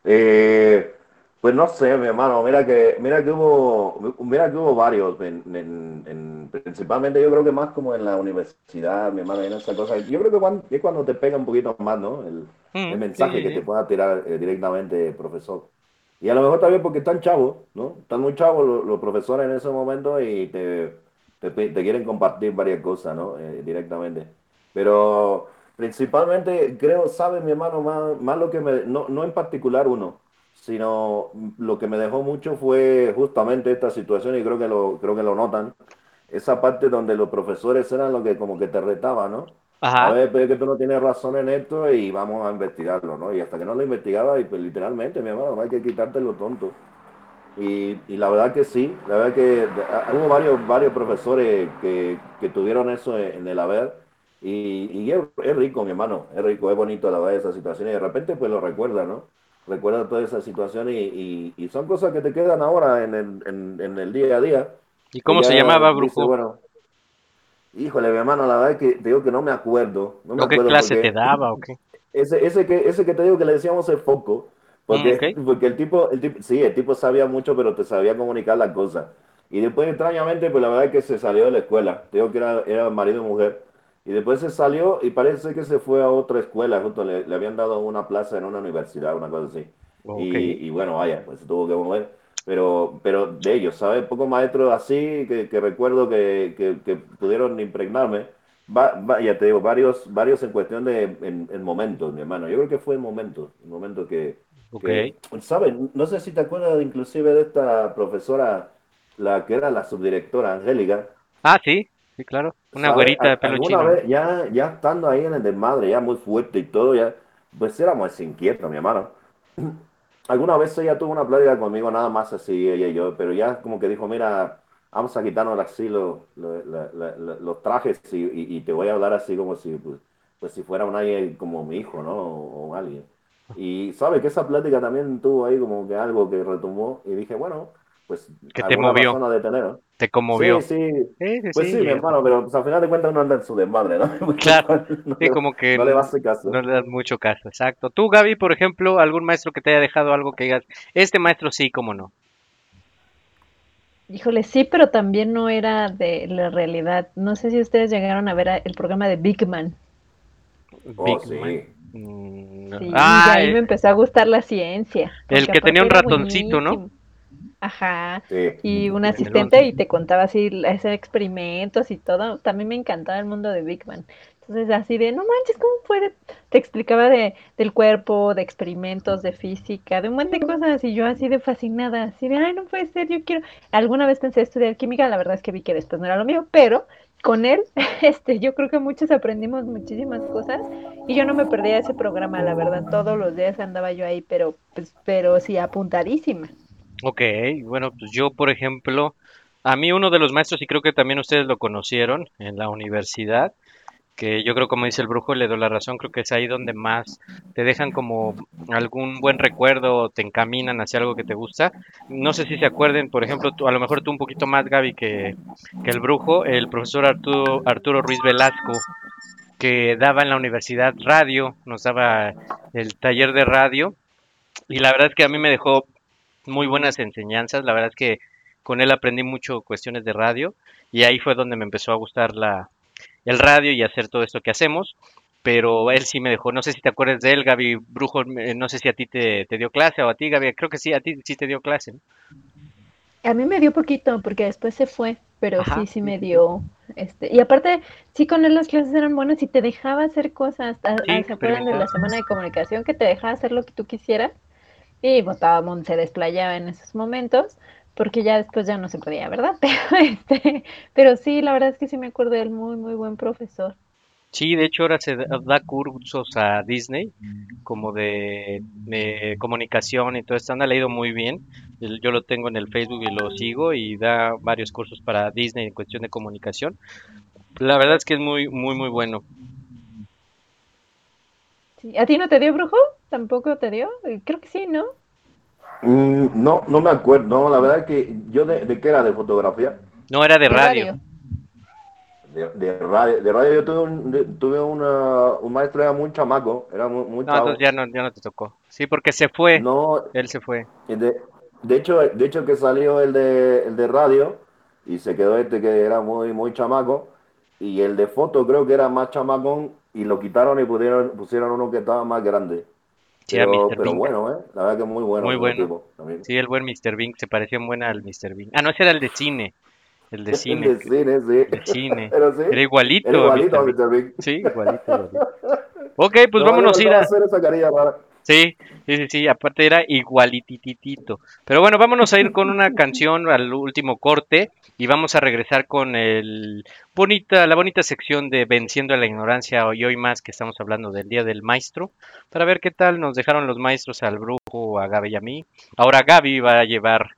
Eh, pues no sé, mi hermano, mira que, mira que hubo, mira que hubo varios, en, en- en- principalmente yo creo que más como en la universidad, mi hermano, en esa cosa. Yo creo que cuando, es cuando te pega un poquito más, ¿no? El, Mm, el mensaje sí, que sí. te pueda tirar eh, directamente el profesor. Y a lo mejor también porque están chavos, ¿no? Están muy chavos los, los profesores en ese momento y te, te, te quieren compartir varias cosas, ¿no? Eh, directamente. Pero principalmente creo, ¿sabes, mi hermano? Más, más lo que me, no, no en particular uno, sino lo que me dejó mucho fue justamente esta situación y creo que lo, creo que lo notan. Esa parte donde los profesores eran lo que como que te retaban, ¿no? A Ajá. ver, pero es que tú no tienes razón en esto y vamos a investigarlo, ¿no? Y hasta que no lo investigaba, y pues literalmente, mi hermano, no hay que quitarte lo tonto. Y, y la verdad que sí, la verdad que ah, hubo varios, varios profesores que, que tuvieron eso en, el haber. Y, y es, es rico, mi hermano, es rico, es bonito la verdad esa situación. Y de repente pues lo recuerda, ¿no? Recuerda toda esa situación y, y- son cosas que te quedan ahora en el, en, en el día a día. ¿Y cómo se llamaba, brujo? bueno, híjole, mi hermano, la verdad es que te digo que no me acuerdo, no me ¿O qué acuerdo clase te daba o qué? ese, ese que, ese que te digo que le decíamos el foco, porque, ok. porque el tipo, el tipo, sí, el tipo sabía mucho, pero te sabía comunicar las cosas. Y después, extrañamente, pues la verdad es que se salió de la escuela. Digo que era, era marido y mujer. Y después se salió y parece que se fue a otra escuela, justo le, le habían dado una plaza en una universidad, una cosa así. Y, y bueno, vaya, pues se tuvo que mover. Pero, pero de ellos, ¿sabes? Pocos maestros así que, que recuerdo que, que, que pudieron impregnarme. Va, va- ya te digo, varios, varios en cuestión de en, en momentos, mi hermano. Yo creo que fue en momentos, en momentos que, Ok. que, ¿sabes? No sé si te acuerdas inclusive de esta profesora, la que era la subdirectora, Angélica, Ah, sí, sí, claro. Una ¿sabes? güerita de pelo chino. vez, ya, ya estando ahí en el desmadre, ya muy fuerte y todo, ya, pues éramos inquietos, mi hermano. Alguna vez ella tuvo una plática conmigo, nada más así, ella y yo, pero ya como que dijo, mira, vamos a quitarnos así los, los, los trajes y, y- y te voy a hablar así como si, pues, pues si fuera un alguien como mi hijo, ¿no? O, o alguien. Y sabe que esa plática también tuvo ahí como que algo que retomó y dije, bueno, pues Que te movió, de tener, ¿no? te conmovió. Sí, sí, Sí, sí, pues sí, sí, mi hermano, pero pues, al final de cuentas uno anda en su desmadre, ¿no? Porque Claro, no sí, le, como que no le caso. no le das mucho caso, exacto. Tú, Gaby, por ejemplo, algún maestro que te haya dejado algo que digas, este maestro sí, cómo no. Híjole, sí, pero también no era de la realidad. No sé si ustedes llegaron a ver el programa de Big Man. Oh, Big Man. Sí. Mm, no. Sí, y Ah, de ahí me eh, empezó a gustar la ciencia. el que tenía un ratoncito, ¿no? Ajá. Sí. Y un asistente y te contaba así, hacer experimentos y todo. También me encantaba el mundo de Big Man. Entonces, así de, no manches, ¿cómo puede? Te explicaba de, del cuerpo, de experimentos, de física, de un montón de cosas. Y yo así de fascinada, así de, ay, no puede ser, yo quiero. Alguna vez pensé estudiar química, la verdad es que vi que después no era lo mío, pero con él, este, yo creo que muchos aprendimos muchísimas cosas y yo no me perdía ese programa, la verdad, todos los días andaba yo ahí, pero, pues, pero sí, apuntadísima. Ok, bueno, pues yo, por ejemplo, a mí uno de los maestros, y creo que también ustedes lo conocieron en la universidad, que yo creo, como dice el brujo, le doy la razón, creo que es ahí donde más te dejan como algún buen recuerdo te encaminan hacia algo que te gusta. No sé si se acuerden, por ejemplo, tú- a lo mejor tú un poquito más, Gaby, que, que el brujo, el profesor Arturo, Arturo Ruiz Velasco, que daba en la universidad radio, nos daba el taller de radio, y la verdad es que a mí me dejó muy buenas enseñanzas, la verdad es que con él aprendí mucho cuestiones de radio, y ahí fue donde me empezó a gustar la, el radio y hacer todo esto que hacemos. Pero él sí me dejó, no sé si te acuerdas de él, Gaby Brujo, eh, no sé si a ti te, te dio clase o a ti, Gaby, creo que sí, a ti sí te dio clase. ¿no? A mí me dio poquito porque después se fue, pero Ajá, sí, sí me dio, este, y aparte, sí con él las clases eran buenas y te dejaba hacer cosas, a- Sí, a- ¿se acuerdan de la semana de comunicación que te dejaba hacer lo que tú quisieras? Y pues el mundo se desplayaba en esos momentos, porque ya después ya no se podía, ¿verdad? Pero este, pero sí, la verdad es que sí me acuerdo de él, muy, muy buen profesor. Sí, de hecho ahora se da, cursos a Disney como de, de comunicación y todo esto, anda leído muy bien. Yo lo tengo en el Facebook y lo sigo y da varios cursos para Disney en cuestión de comunicación. La verdad es que es muy, muy, muy bueno. Sí, ¿A ti no te dio brujo? ¿Tampoco te dio? Eh, Creo que sí, ¿no? Mm, no, no me acuerdo. No, la verdad es que yo de, de qué era de fotografía. No era de radio. De, de radio, de radio yo tuve un, de- tuve una, un maestro era muy chamaco, era muy, muy No, entonces ya no, ya no te tocó. Sí, porque se fue. No, Él se fue. de, de hecho, de hecho que salió el de, el de radio y se quedó este que era muy, muy chamaco y el de foto creo que era más chamacón y lo quitaron y pusieron, pusieron uno que estaba más grande. Sí, Pero, Mr. pero bueno, ¿eh? La verdad que muy bueno. Muy bueno. tipo. Sí, el buen Mr. Bing se parecía en buena al Mr. Bing. Ah, no, ese era el de cine. El de El cine. de cine, sí. De cine. Pero sí. Era igualito. Era igualito Mr. Bing. Sí, igualito, igualito. Ok, pues No, vámonos a le ir faltaba a... hacer esa carilla rara. Sí, sí, sí, sí, aparte era igualititito. Pero bueno, vámonos a ir con una canción al último corte y vamos a regresar con el bonita, la bonita sección de Venciendo a la Ignorancia y hoy más que estamos hablando del Día del Maestro, para ver qué tal nos dejaron los maestros al brujo, a Gaby y a mí. Ahora Gaby va a llevar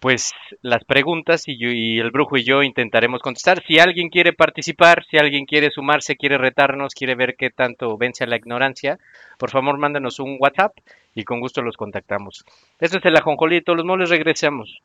pues las preguntas y, yo- y el brujo y yo intentaremos contestar. Si alguien quiere participar, si alguien quiere sumarse, quiere retarnos, quiere ver qué tanto vence a la ignorancia, por favor mándanos un WhatsApp y con gusto los contactamos. Esto es el ajonjolí todos los moles, regresamos.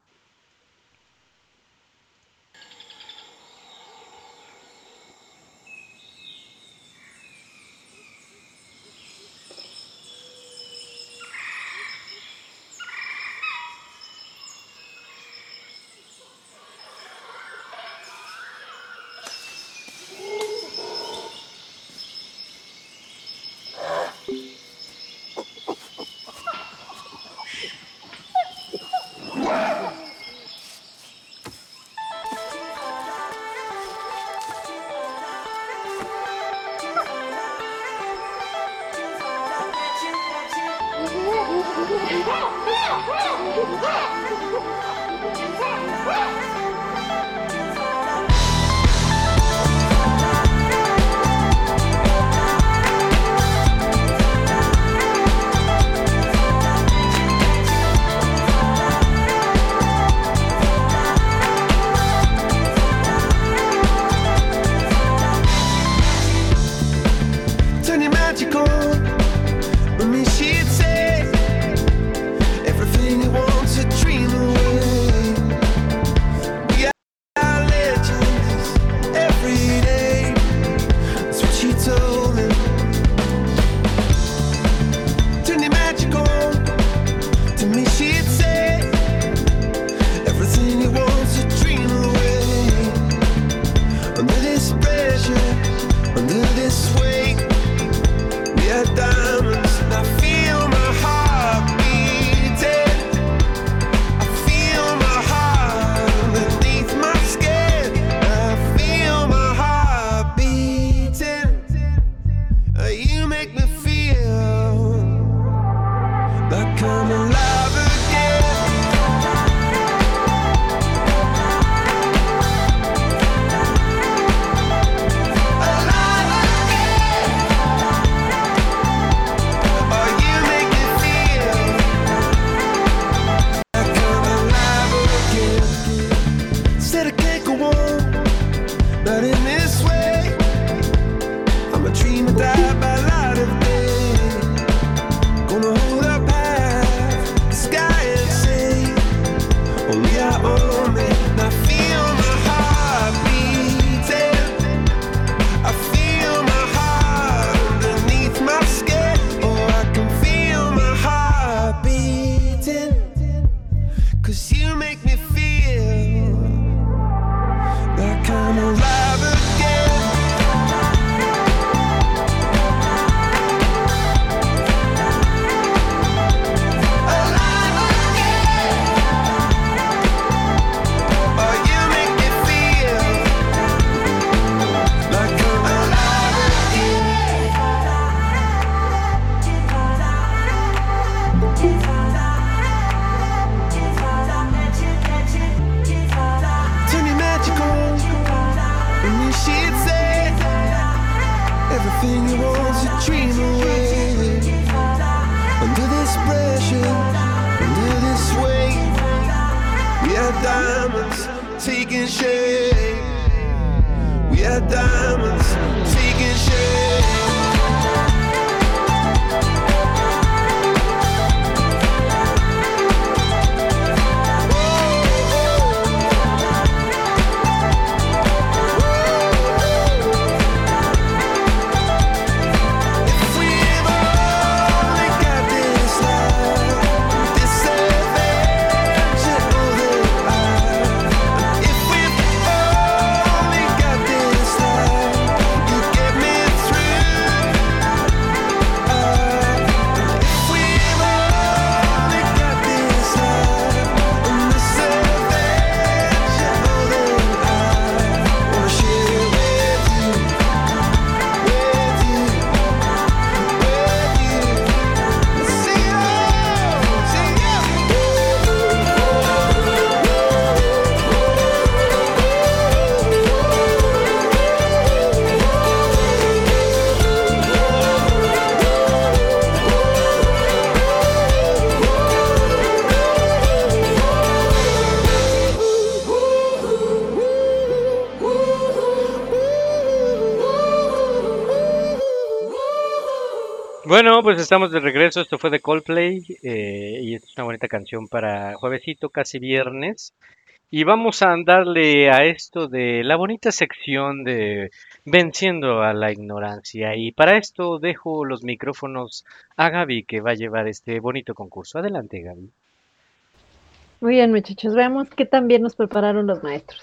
Pues estamos de regreso. Esto fue de Coldplay eh, y es una bonita canción para juevesito, casi viernes. Y vamos a darle a esto de la bonita sección de venciendo a la ignorancia. Y para esto dejo los micrófonos a Gaby que va a llevar este bonito concurso. Adelante, Gaby. Muy bien, muchachos, veamos qué tan bien nos prepararon los maestros.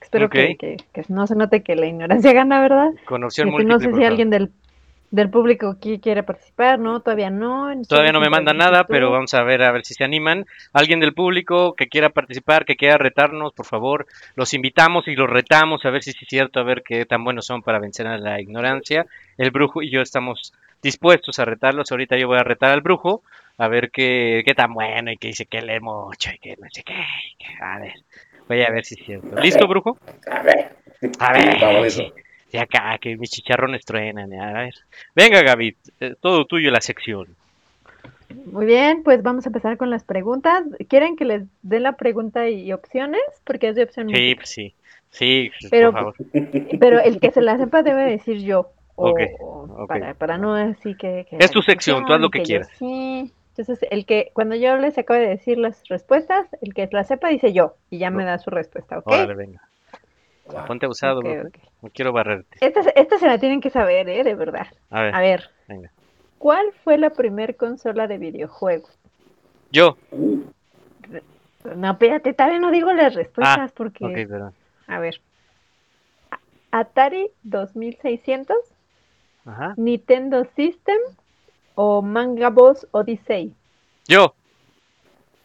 Espero que, que- que no se note que la ignorancia gana, ¿verdad? Con opción múltiple. no sé si alguien del, del público aquí quiere participar, ¿no? Todavía no. Todavía no me Solo manda sin nada, pero vamos a ver a ver si se animan. Alguien del público que quiera participar, que quiera retarnos, por favor, los invitamos y los retamos a ver si es cierto, a ver qué tan buenos son para vencer a la ignorancia. El brujo y yo estamos dispuestos a retarlos. Ahorita yo voy a retar al brujo a ver qué, qué tan bueno y que dice que lee mucho y que no sé qué. y que- A ver, voy a ver si es cierto. ¿Listo, brujo? A ver. A ver, Sí, acá, que mis chicharrones truenan. A ver. Venga, Gaby, eh, todo tuyo la sección. Muy bien, pues vamos a empezar con las preguntas. ¿Quieren que les dé la pregunta y opciones? Porque es de opción Sí, múltiple. pues sí. Sí, pues, Pero- por favor. Pero el que se la sepa debe decir yo. O. Para, para no así que, que Es tu sección, tú haz lo que yo quieras. sí. Entonces, el que, cuando yo les acabe de decir las respuestas, el que la sepa dice yo y ya me da su respuesta, ¿ok? Órale, venga. Ponte abusado, Ok, brujo. ok. No quiero barrerte. Esta, se- esta se la tienen que saber, ¿eh? De verdad. A ver, A ver, venga. ¿cuál fue la primer consola de videojuegos? Yo. No, espérate, todavía no digo las respuestas Ah, porque... ok, perdón. A ver. Atari 2600, Ajá. Nintendo System o Manga Boss Odyssey. Yo.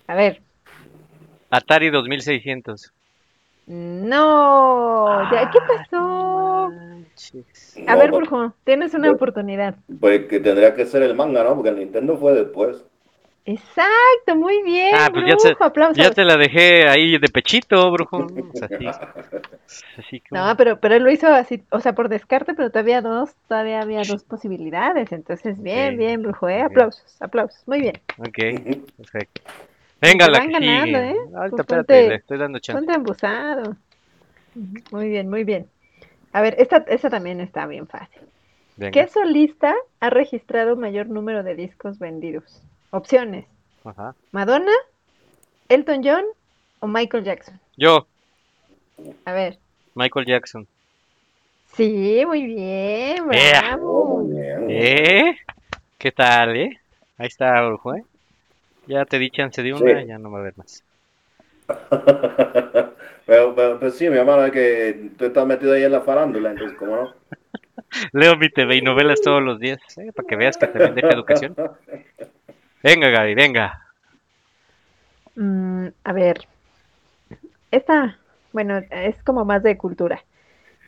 A ver, Atari 2600. No, ya, ¿qué pasó? A No, ver, pues- Brujo, tienes una oportunidad. Pues que tendría que ser el manga, ¿no? Porque el Nintendo fue después. Exacto, muy bien, Ah, pues ya, se- Brujo, aplausos. ya te la dejé ahí de pechito, brujo. Así como- No, pero, pero él lo hizo así, o sea, por descarte, pero todavía dos, todavía había dos posibilidades. Entonces, bien, bien, Brujo, ¿eh? Aplausos, aplausos, muy bien. Ok, perfecto. Venga, Te la van que ganando, sigue. ¿eh? Ahorita, Pues espérate, ponte- le estoy dando chance. Ponte embusado. Muy bien, muy bien. A ver, esta, esta también está bien fácil. Venga. ¿Qué solista ha registrado mayor número de discos vendidos? Opciones: Ajá. Madonna, Elton John o Michael Jackson. Yo, A ver. Michael Jackson. Sí, muy bien, bravo. ¿Eh? ¿Qué tal, eh? Ahí está, brujo, ¿eh? Ya te di chance de una, Sí. ya no va a haber más. pero, pero, sí, mi hermano, es que tú estás metido ahí en la farándula, entonces, ¿cómo no? Leo mi TV y novelas todos los días, ¿eh? Para que veas que también deja educación. Venga, Gaby, venga. Mm, a ver. Esta, bueno, es como más de cultura.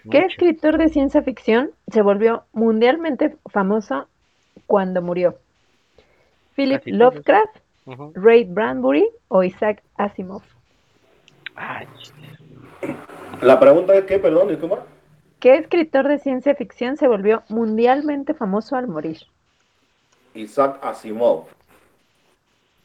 ¿Qué Mucho. escritor de ciencia ficción se volvió mundialmente famoso cuando murió? ¿Philip Casi Lovecraft. Ray Bradbury o Isaac Asimov? Ay, La pregunta es que, perdón, disculpa. ¿Qué escritor de ciencia ficción se volvió mundialmente famoso al morir? Isaac Asimov.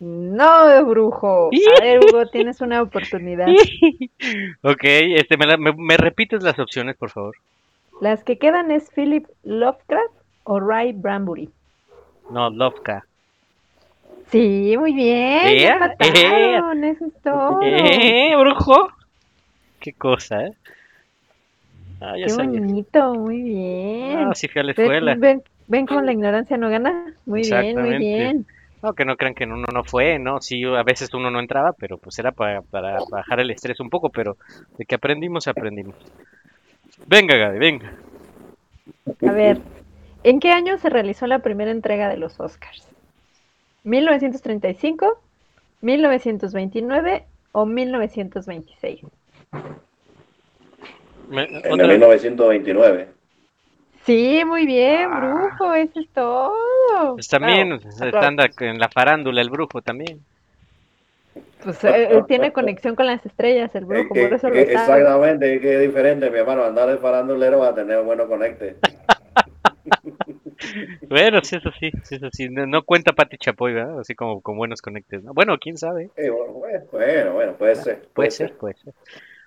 No, brujo. A ver, Hugo, tienes una oportunidad. ok, este, me, la- me- me repites las opciones, por favor. Las que quedan es Philip Lovecraft o Ray Bradbury. No, Lovka. Sí, muy bien. Ea, empataron, eso es todo. ¿Eh, brujo? Qué cosa, ¿eh? Ah, ya Qué sabía. bonito, muy bien. Ah, sí fui a la Ven- escuela. Ven, ven cómo la ignorancia no gana. Muy bien, muy bien. No, que no crean que uno no fue, ¿no? Sí, a veces uno no entraba, pero pues era para, para bajar el estrés un poco, pero de que aprendimos, aprendimos. Venga, Gaby, venga. A ver, ¿en qué año se realizó la primera entrega de los Oscars? ¿1935, 1929 o 1926? Me- En el otra- 1929. Sí, muy bien, brujo, eso es todo. Pues también anda en la farándula el brujo también. Pues eh, tiene conexión con las estrellas el brujo, por eso lo que- sabe. exactamente, que es diferente, mi hermano. Andar de farandulero va a tener buenos conectes. Bueno, sí, eso sí, sí, eso sí. No, no cuenta Pati Chapoy, ¿verdad? Así como con buenos conectes, ¿no? Bueno, quién sabe. Eh, bueno, bueno, bueno, puede ser. Puede ser, puede ser.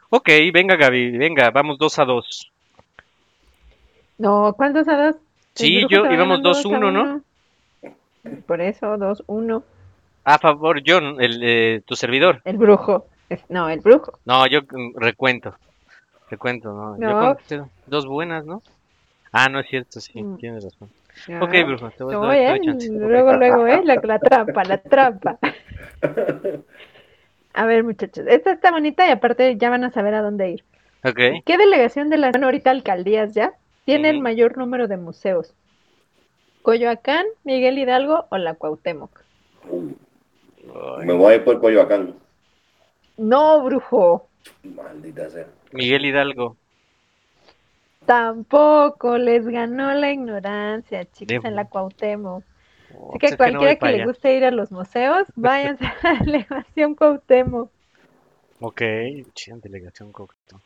Ok, venga, Gaby, venga, vamos dos a dos. No, ¿cuántos a dos? Sí, yo íbamos ganando dos a 2-1, ¿no? Por eso, dos, uno. A favor, John, el, eh, tu servidor. El brujo. No, el brujo. No, yo mm, recuento. Recuento, ¿no? Yo dos buenas, ¿no? Ah, no es cierto, sí, Mm. tienes razón. Ya. Ok, brujo, te voy dar eh, chance. Luego, luego, ¿eh? La, la trampa, la trampa. A ver, muchachos. Esta está bonita y aparte ya van a saber a dónde ir. Ok. ¿Qué delegación de las bueno, ahorita alcaldías ya tiene el mayor número de museos? ¿Coyoacán, Miguel Hidalgo o la Cuauhtémoc? Me voy a ir por Coyoacán. No, brujo. Maldita sea. Miguel Hidalgo. Tampoco les ganó la ignorancia, chicos, en la Cuauhtémoc. Oh, Así pues que es no voy cualquiera que le guste ir a los museos, váyanse a la delegación Cuauhtémoc. Ok, chida delegación Cuauhtémoc.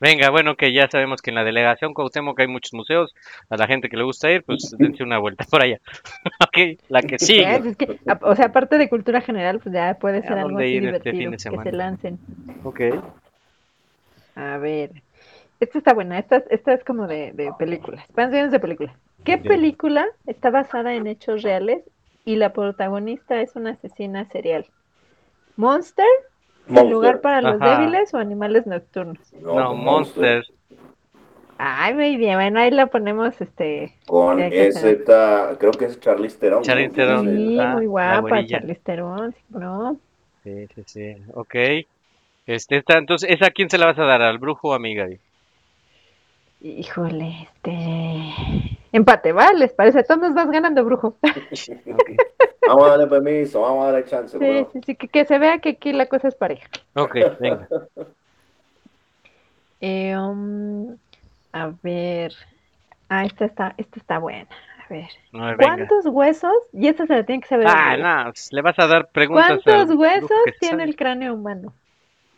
Venga, bueno, que ya sabemos que en la delegación Cuauhtémoc hay muchos museos. A la gente que le gusta ir, pues dense una vuelta por allá. ok, la que. ¿Ves? Es que, o sea, aparte de cultura general, pues ya puede ser ¿A algo así este divertido, que se lancen. Ok. A ver, esta está buena, esta, esta es como de, de películas, canciones de películas. ¿Qué película está basada en hechos reales y la protagonista es una asesina serial? ¿Monster? ¿Sin Monster. lugar para los Ajá. débiles o animales nocturnos? No, Monster. Ay, muy bien, bueno, ahí la ponemos, este... Con está, creo que es Charlize Theron. Charlize. Theron. Sí, Ah, muy guapa. Charlize Theron, sí, ¿no? Sí, sí, sí. Ok. Este, esta, entonces, ¿esa a quién se la vas a dar? ¿Al brujo o a mí, Gaby? Híjole, este... Empate, ¿va? ¿Les parece? Todos nos vas ganando, brujo. Vamos a darle permiso, vamos a darle chance. Sí, bro. sí, sí, que, que se vea que aquí la cosa es pareja. Ok, venga. Eh, um, a ver. Ah, esta está, esta está buena. A ver. A ver, venga. ¿Cuántos huesos? Y esta se la tiene que saber. Ah, Gaby. no, pues, le vas a dar preguntas ¿Cuántos huesos tiene sabe. el cráneo humano?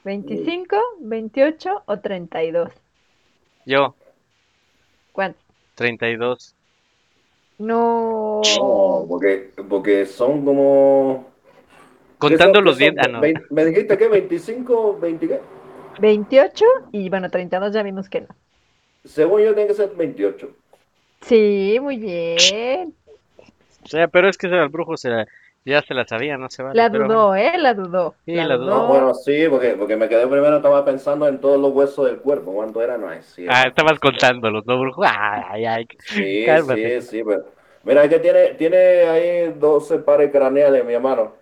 ¿25, 28 o 32? Yo, ¿Cuántos? 32. No. No, porque, porque son como. Contando ¿qué son- los qué son? dientes. Ah, no. ¿Me dijiste que 25, 20 qué? 28 y bueno, 32 ya vimos que no. Según yo, tiene que ser 28. Sí, muy bien. O sea, pero es que el brujo se ya se la sabía, no se vale. La pero dudó, ¿eh? La dudó. Sí, la dudó. No, bueno, sí, porque, porque me quedé primero, estaba pensando en todos los huesos del cuerpo. ¿Cuánto era? No es cierto. Ah, estabas contándolos, ¿no, brujo? Ay, ay, Sí, cálmate. sí, sí, pero mira, es que tiene, tiene ahí 12 pares craneales, mi hermano.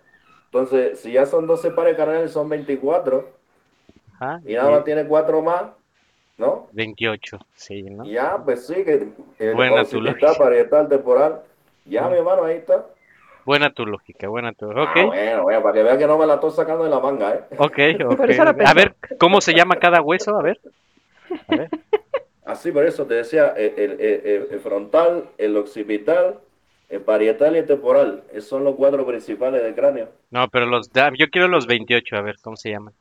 Entonces, si ya son 12 pares craneales, son 24. Ajá, Y nada más tiene 4 más, ¿no? 28, sí, ¿no? Y ya, pues sí, que el Buena tu occipital, lógica. parietal, temporal. Ya, mi hermano, ahí está. Buena tu lógica, buena tu... Ah, Ok, bueno, bueno, para que vea que no me la estoy sacando de la manga, ¿eh? ok, ok. Por eso la A ver, ¿cómo se llama cada hueso? A ver. A ver. Así, por eso te decía, el, el- el- el frontal, el occipital, el parietal y el temporal. Esos son los cuatro principales del cráneo. No, pero los... Yo quiero los 28, a ver, ¿cómo se llaman?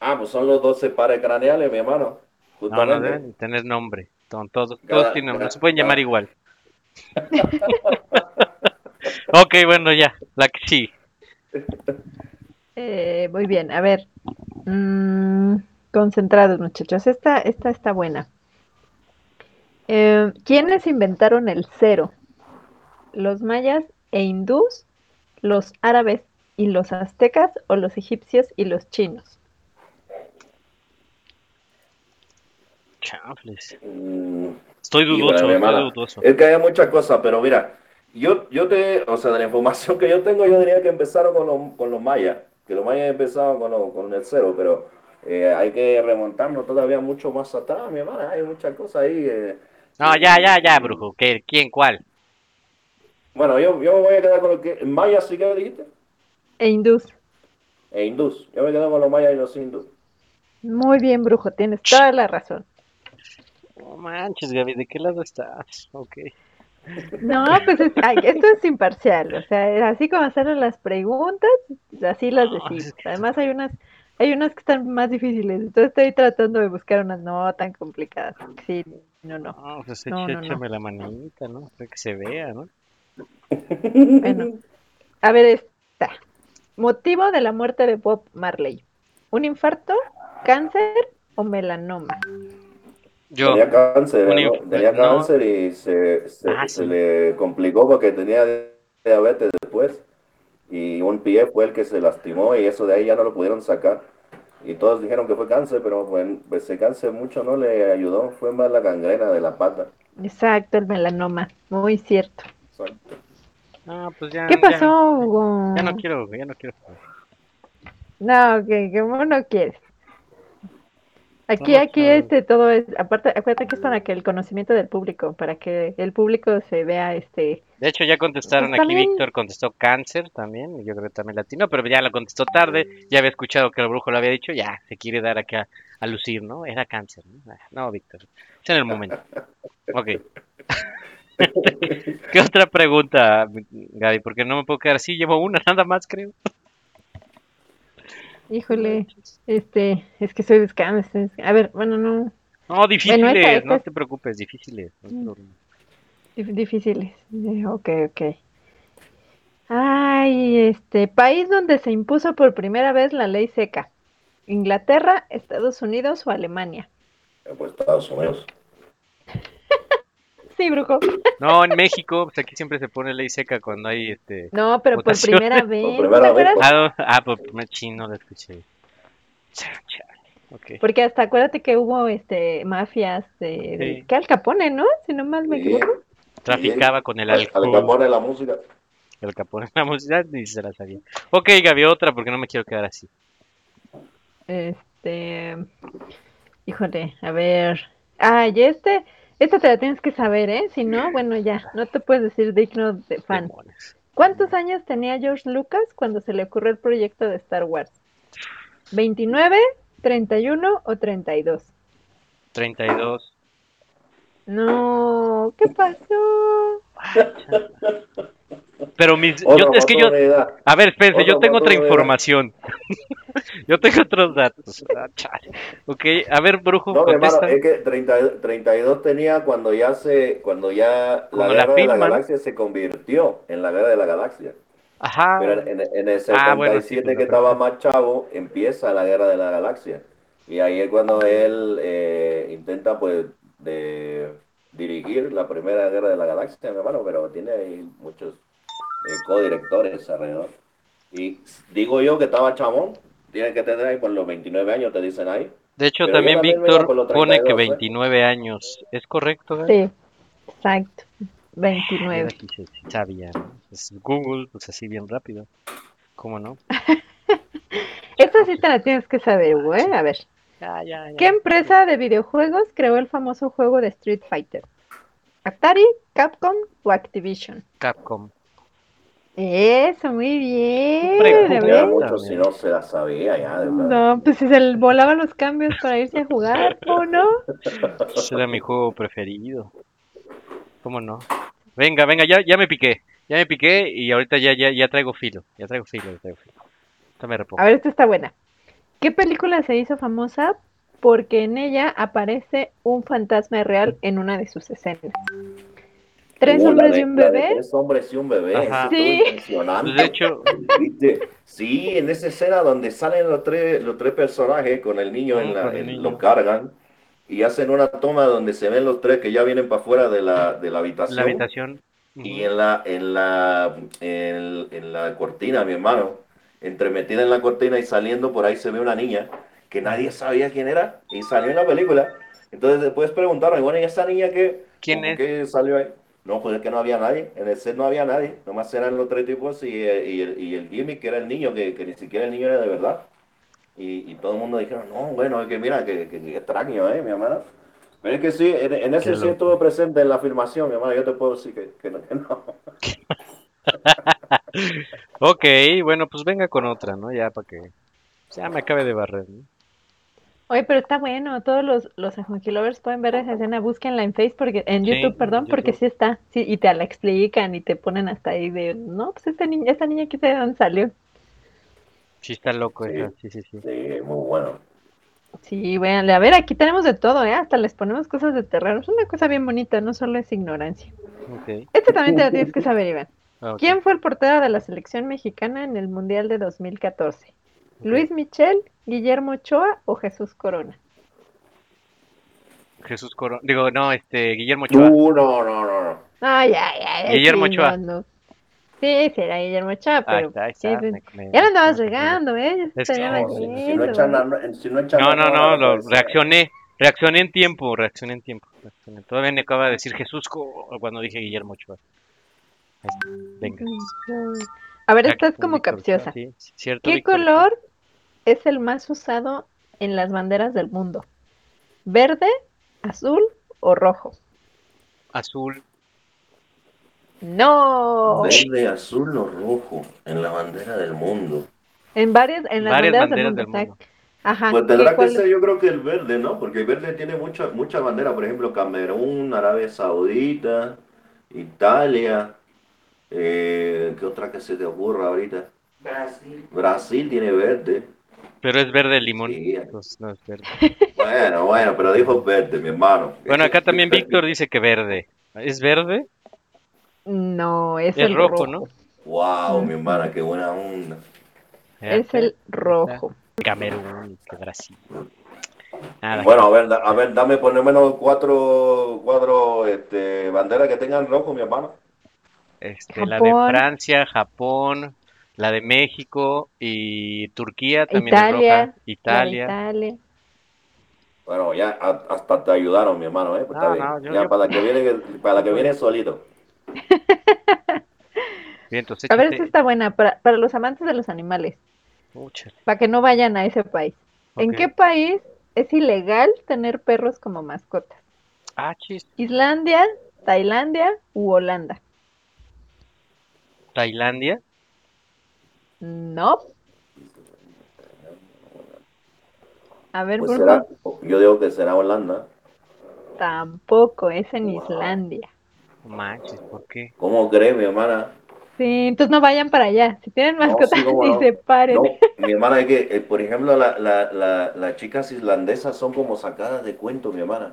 Ah, pues son los 12 pares craneales, mi hermano. No, no Justamente. deben tener nombre. Son todos, Cada- todos tienen nombre, se pueden llamar igual. Ok, bueno, ya, la que sí. Eh, muy bien, a ver. Mm, concentrados, muchachos. Esta, esta está buena. Eh, ¿quiénes inventaron el cero? ¿Los mayas e hindús? ¿Los árabes y los aztecas? ¿O los egipcios y los chinos? Chafles. Estoy dudoso, estoy dudoso. Es que hay muchas cosas, pero mira, yo, yo te, o sea, de la información que yo tengo, yo diría que empezaron con los, con los mayas, que los mayas empezaron con, los- con el cero, pero eh, hay que remontarnos todavía mucho más atrás, mi hermana, hay muchas cosas ahí. eh. No, ya, ya, ya, brujo. ¿Qué, ¿Quién, cuál? Bueno, yo, yo me voy a quedar con lo que, mayas sí que dijiste, E hindús. e hindús, yo me quedo con los mayas y los hindús. Muy bien, brujo, tienes toda la razón. No manches, Gaby, ¿de qué lado estás? Ok. No, pues es- ay, esto es imparcial, o sea, así como hacen las preguntas, así las decimos. Además hay unas, hay unas que están más difíciles, entonces estoy tratando de buscar unas no tan complicadas. Sí, no, no. No, pues No, no, no. la manita, ¿no? Para que se vea, ¿no? Bueno, a ver esta. Motivo de la muerte de Bob Marley. ¿Un infarto, cáncer o melanoma? Yo, Tenía cáncer, un ¿no? inf- Tenía no. cáncer y se, se, Ah, se sí. le complicó porque tenía diabetes después. Y un pie fue el que se lastimó y eso de ahí ya no lo pudieron sacar. Y todos dijeron que fue cáncer, pero bueno, pues ese cáncer mucho no le ayudó, fue más la gangrena de la pata. Exacto, el melanoma. Muy cierto. No, pues ya. ¿Qué ya- pasó, Hugo? Ya, no quiero, ya no quiero. No, que, que uno no quieres. Aquí, aquí, este, todo es, aparte, acuérdate que es para que el conocimiento del público, para que el público se vea, este, De hecho, ya contestaron Pues aquí, también- Víctor contestó cáncer también, yo creo que también latino, pero ya lo contestó tarde, ya había escuchado que el brujo lo había dicho, ya se quiere dar acá a lucir, ¿no? Era cáncer, ¿no? Ah, No, Víctor, es en el momento. Ok. ¿Qué otra pregunta, Gaby? Porque no me puedo quedar así, llevo una nada más, creo. Híjole, este, es que soy buscando, estoy buscando. A ver, bueno, no, No, difíciles, esta- esta no te preocupes, difíciles. no Mm. dif- difíciles. Eh, Ok, ok. Ay, este, país donde se impuso por primera vez la ley seca. Inglaterra, Estados Unidos o Alemania. Pues Estados Unidos. Sí, brujo. No, en México, pues aquí siempre se pone ley seca cuando hay este. No, pero por primera vez. ¿no primera te vez, acuerdas? pues. Ah, ah, por primer chino lo escuché. Chale, chale, ok. Porque hasta acuérdate que hubo este mafias de, de- Sí. que Al Capone, ¿no? Si no mal me Sí. equivoco. Traficaba con el Al alcohol. Capone la música. El Capone la música ni se la sabía. Ok, Gaby, otra porque no me quiero quedar así. Este, híjole, a ver. Ay, este, esta te la tienes que saber, ¿eh? Si no, bueno, ya, no te puedes decir digno de fan. ¿Cuántos años tenía George Lucas cuando se le ocurrió el proyecto de Star Wars? ¿29, 31 o 32? 32. No, ¿qué pasó? Pero mis. Yo, es que yo. A ver, espérense, yo tengo otra información. Yo tengo otros datos. Ah. Ok, a ver, brujo, No, hermano, es que 30 32 tenía cuando ya se, cuando ya la guerra de la galaxia se convirtió en la guerra de la galaxia. Ajá. Pero en, en el 77 Ah, bueno, sí, que estaba más chavo, empieza la guerra de la galaxia. Y ahí es cuando él eh, intenta pues de dirigir la primera guerra de la galaxia, mi hermano, pero tiene ahí muchos eh, codirectores alrededor. Y digo yo que estaba chamón, tiene que tener ahí por los 29 años, te dicen ahí. De hecho, Pero también Víctor pone que 32, ¿eh? 29 años. ¿Es correcto? Sí, exacto, Mira, 29. aquí se- sí sabía, ¿no? Pues Google, pues así bien rápido. ¿Cómo no? Esta sí te la tienes que saber, güey. A ver. Ya, ya, ya. ¿Qué empresa de videojuegos creó el famoso juego de Street Fighter? ¿Atari, Capcom o Activision? Capcom. Eso, muy bien. Pregunta. mucho si no se la sabía ya, de. No, pues si se le volaban los cambios para irse a jugar, ¿o no? Ese era mi juego preferido. ¿Cómo no? Venga, venga, ya, ya me piqué. Ya me piqué y ahorita ya, ya, ya traigo filo. Ya traigo filo, ya traigo filo. Me repongo. A ver, esta está buena. ¿Qué película se hizo famosa? Porque en ella aparece un fantasma real en una de sus escenas. Tres la hombres de- y un bebé. Tres hombres y un bebé. Ajá. eso estuvo Sí. impresionante. De hecho, ¿Viste? Sí, en esa escena donde salen los tres, los tres personajes con el niño, en Ujú, la, con el en- niño. lo cargan y hacen una toma donde se ven los tres que ya vienen para afuera de la, de la habitación. la habitación. Y en la, en la, en, en la cortina, mi hermano, entremetida en la cortina y saliendo por ahí se ve una niña que nadie sabía quién era y salió en la película. Entonces después preguntaron, y bueno, ¿y esa niña qué? ¿Quién ¿Cómo es? que salió ahí? No, pues es que no había nadie, en el set no había nadie, nomás eran los tres tipos y, eh, y, el, y el gimmick que era el niño, que, que ni siquiera el niño era de verdad. Y, y todo el mundo dijeron, no, bueno, es que mira, que, que, que extraño, ¿eh, mi hermano? Pero es que sí, en, en ese sí loco. estuve presente en la filmación, mi hermano, yo te puedo decir que, que no. que no. Ok, bueno, pues venga con otra, ¿no? Ya para que ya me acabe de barrer, ¿no? Oye, pero está bueno. Todos los, los Lovers pueden ver esa escena. Búsquenla en Facebook, porque, en Sí, YouTube, perdón, porque sí está. Sí, y te la explican y te ponen hasta ahí de, no, pues esta niña, esta niña, ¿qué sé de dónde salió? Sí está loco Sí. esa, sí, sí, sí. Sí, muy bueno. Sí, véanle. A ver, aquí tenemos de todo, ¿eh? Hasta les ponemos cosas de terror. Es una cosa bien bonita, no solo es ignorancia. Ok. Este también te la tienes que saber, Iván. ah. ¿Quién fue el portero de la selección mexicana en el Mundial de 2014? ¿Luis Michel, Guillermo Ochoa o Jesús Corona? Jesús Coro... Digo, no, este, Guillermo Ochoa. Tú, no, no, no, no. Ay, ay, ay. Guillermo sí, Ochoa. no, no. Sí, sí, era Guillermo Ochoa, Ahí pero está, ahí sí, está, sí. me- me- ya lo andabas me- regando, ¿eh? Ya Es que- No, si, si no yendo, echan, la- si no echan No, la no, mano, no, lo puede ser. reaccioné. Reaccioné en tiempo, reaccioné en tiempo. reaccioné. Todavía me acaba de decir Jesús cuando dije Guillermo Ochoa. Ahí está, Venga. A ver, Ya esta que es como capciosa. sí, sí, cierto, ¿Qué Víctor color es el más usado en las banderas del mundo? ¿Verde, azul o rojo? Azul. No. Verde, azul o rojo en la bandera del mundo. En varias, en las Varias banderas, banderas del del mundo. Ajá. Pues ¿qué- tendrá que ser yo creo que el verde, ¿no? Porque el verde tiene muchas muchas banderas, por ejemplo, Camerún, Arabia Saudita, Italia, eh, ¿qué otra que se te ocurra ahorita? Brasil. Brasil tiene verde. Pero es verde limón. Sí. Pues no es verde. Bueno, bueno, pero dijo verde, mi hermano. Bueno, acá también Víctor dice que verde. ¿Es verde? No, es, Es el rojo, rojo. ¿no? Wow, mi hermana, qué buena onda. Es el rojo. Camerún, que Brasil. Nada, Bueno, a ver, a ver, dame por lo menos cuatro, cuatro este, banderas que tengan rojo, mi hermano. este, la de. Francia, Japón, la de México y Turquía también Italia, es roja. Italia. Italia. Bueno, ya hasta te ayudaron, mi hermano, ¿eh? Pues No, está bien. no, yo- ya yo- para la que viene, para la que viene solito. Bien, entonces A ver, esta está buena para, para los amantes de los animales, para que no vayan a ese país. ¿En ok. qué país es ilegal tener perros como mascotas? Ah, chis. ¿Islandia, Tailandia u Holanda? Tailandia. No. A ver, Pues será, yo digo que será Holanda. tampoco, es en Islandia. Manches, ¿por qué? ¿Cómo crees, mi hermana? Sí, entonces no vayan para allá. Si tienen No, mascotas, sí, no. se paren. No, mi hermana es que, eh, por ejemplo, la, la, la, las chicas islandesas son como sacadas de cuento, mi hermana.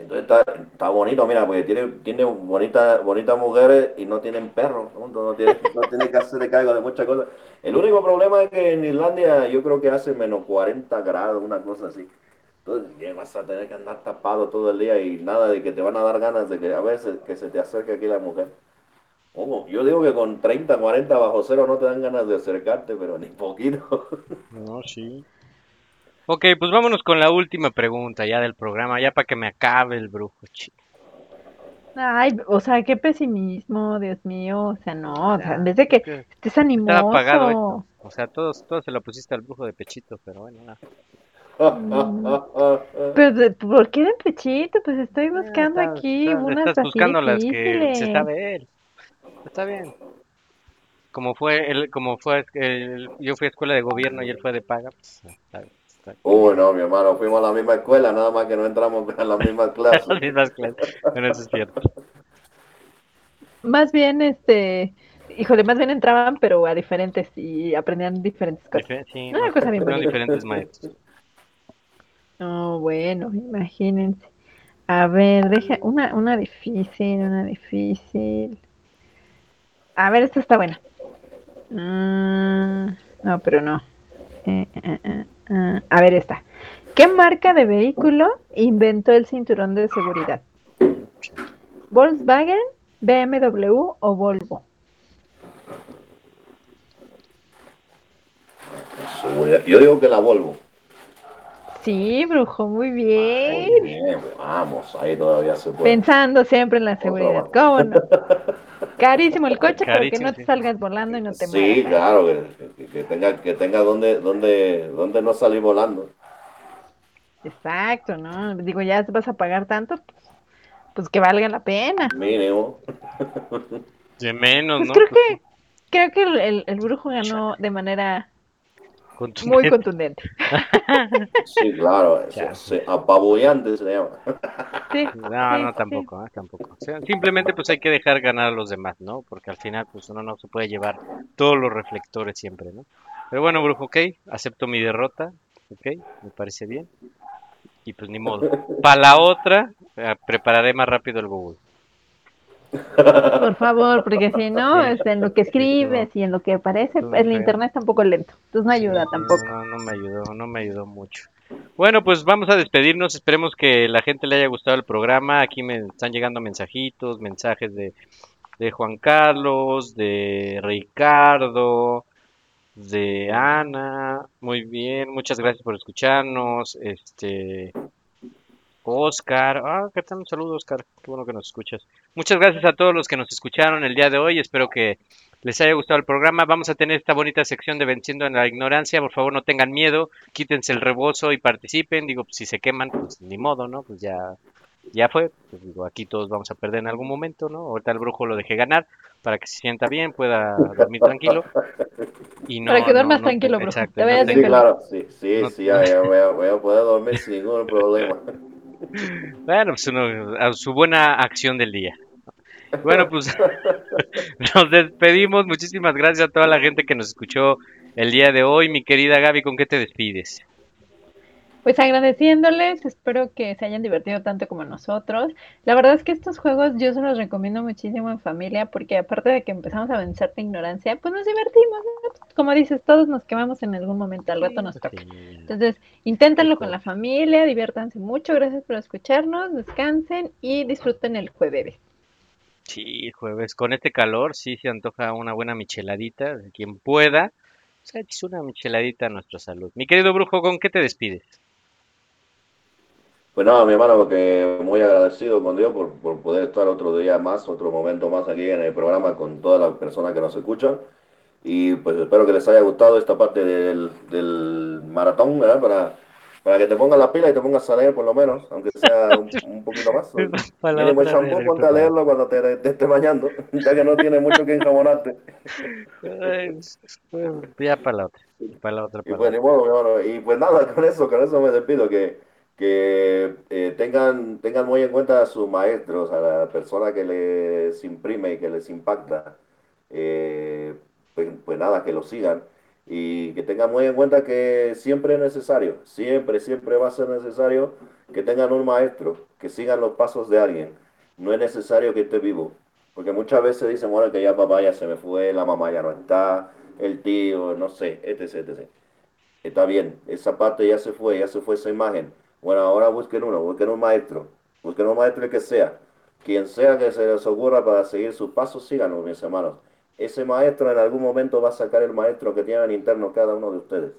Entonces está, bonito, mira, porque tiene, tiene bonitas bonitas mujeres y no tienen perros, ¿no? Tiene, no tiene que hacerse cargo de muchas cosas. El único problema es que en Islandia yo creo que hace menos 40 grados, una cosa así. Entonces ya vas a tener que andar tapado todo el día y nada de que te van a dar ganas de que a veces que se te acerque aquí la mujer. Ojo, yo digo que con 30, 40 bajo cero no te dan ganas de acercarte, pero ni poquito. No, sí. Ok, pues vámonos con la última pregunta ya del programa, ya para que me acabe el brujo. chi- Ay, o sea, qué pesimismo, Dios mío. O sea, no, o sea, en vez de que estés Está animoso. apagado esto. O sea, todos, todos se lo pusiste al brujo de pechito, pero bueno, nada. Pero, de- ¿por qué de pechito? Pues estoy buscando aquí estás- unas estás buscando las que se sabe él. Está bien. Como fue él, como fue el- yo fui a escuela de gobierno y él fue de paga, pues, está bien, bien. Uy, no, mi hermano, fuimos a la misma escuela, nada más que no entramos a la misma clase. Las mismas clases. Bueno, eso es cierto. Más bien, este, híjole, más bien entraban, pero a diferentes y aprendían diferentes cosas. Difer- sí, Una no, cosa bien diferentes maestros. No, bueno, imagínense. A ver, deja una, una difícil, una difícil. A ver, esta está buena. Mm, no, pero no. Eh, eh, eh, eh. A ver, esta. ¿Qué marca de vehículo inventó el cinturón de seguridad? ¿Volkswagen, BMW o Volvo? Seguridad. Yo digo que la Volvo. Sí, brujo, muy Muy bien. bien, vamos, ahí todavía se puede. Pensando siempre en la seguridad. ¿Cómo no? Carísimo el coche para que Carísimo, no te sí. salgas volando y no te Sí, mueras. claro, que, que- que tenga, que tenga donde, donde, donde no salir volando. Exacto, ¿no? Digo, ya vas a pagar tanto, pues, pues que valga la pena. Mínimo. De menos, Pues ¿no? creo que creo que el, el- el brujo ganó de manera muy Contundente. Sí, claro, apabullante se llama. Sí, No, sí, no, sí. tampoco, ¿eh? tampoco. O sea, simplemente pues hay que dejar ganar a los demás, ¿no? Porque al final pues uno no se puede llevar todos los reflectores siempre, ¿no? Pero bueno, brujo, ok, acepto mi derrota, ok, me parece bien. Y pues ni modo. Para la otra, eh, prepararé más rápido el Google. Por favor, porque si no, en lo que escribes y en lo que aparece, Tú, el internet está un poco lento. Entonces no ayuda tampoco. No, no me ayudó, no me ayudó mucho. Bueno, pues vamos a despedirnos. Esperemos que la gente le haya gustado el programa. Aquí me están llegando mensajitos, mensajes de de Juan Carlos, de Ricardo, de Ana. Muy bien, muchas gracias por escucharnos. Este Oscar, ah, ¿qué tal? Un saludo, Oscar. Qué bueno que nos escuchas. Muchas gracias a todos los que nos escucharon el día de hoy. Espero que les haya gustado el programa. Vamos a tener esta bonita sección de Venciendo en la Ignorancia. Por favor, no tengan miedo, quítense el rebozo y participen. Digo, pues, si se queman, pues ni modo, ¿no? Pues ya, ya fue. Pues, digo, aquí todos vamos a perder en algún momento, ¿no? Ahorita el brujo lo dejé ganar para que se sienta bien, pueda dormir tranquilo. Y no, Para que duermas no- tranquilo, brujo. exacto, Te no vayas te- Sí, claro, sí, sí, No- sí, ya, ya voy, a, voy a poder dormir sin ningún problema. Bueno, pues uno, a su buena acción del día. Bueno, pues nos despedimos. Muchísimas gracias a toda la gente que nos escuchó el día de hoy. Mi querida Gaby, ¿con qué te despides? Pues agradeciéndoles, espero que se hayan divertido tanto como nosotros. La verdad es que estos juegos yo se los recomiendo muchísimo en familia porque aparte de que empezamos a vencer la ignorancia, pues nos divertimos, ¿no? Pues, Como dices, todos nos quemamos en algún momento, al rato nos toca. Entonces, inténtenlo con la familia, diviértanse mucho, gracias por escucharnos, descansen y disfruten el jueves. Sí, jueves. Con este calor, sí se antoja una buena micheladita. de Quien pueda, pues eches una micheladita a nuestra salud. Mi querido brujo, ¿con qué te despides? Pues nada, mi hermano, porque muy agradecido con Dios por, por poder estar otro día más, otro momento más aquí en el programa con todas las personas que nos escuchan. Y pues espero que les haya gustado esta parte del, del maratón, ¿verdad? Para, para que te pongas la pila y te pongas a leer por lo menos, aunque sea un, un poquito más. Mínimo champú, vez, ponte a leerlo cuando te, te estés bañando, ya que no tiene mucho que enjabonarte. Ya para la otra. Para la otra, Y para pues la mi hermano. Y pues nada, con eso, con eso me despido, que, que eh, tengan, tengan muy en cuenta a sus maestros, a la persona que les imprime y que les impacta. Eh, pues, pues nada, que lo sigan. Y que tengan muy en cuenta que siempre es necesario, siempre, siempre va a ser necesario que tengan un maestro, que sigan los pasos de alguien. No es necesario que esté vivo. Porque muchas veces dicen, bueno, que ya papá ya se me fue, la mamá ya no está, el tío, no sé, etc, etc. Está bien, esa parte ya se fue, ya se fue esa imagen. Bueno, ahora busquen uno, busquen un maestro, busquen un maestro el que sea. Quien sea que se les ocurra para seguir sus pasos, síganlo, mis hermanos. Ese maestro en algún momento va a sacar el maestro que tienen interno cada uno de ustedes.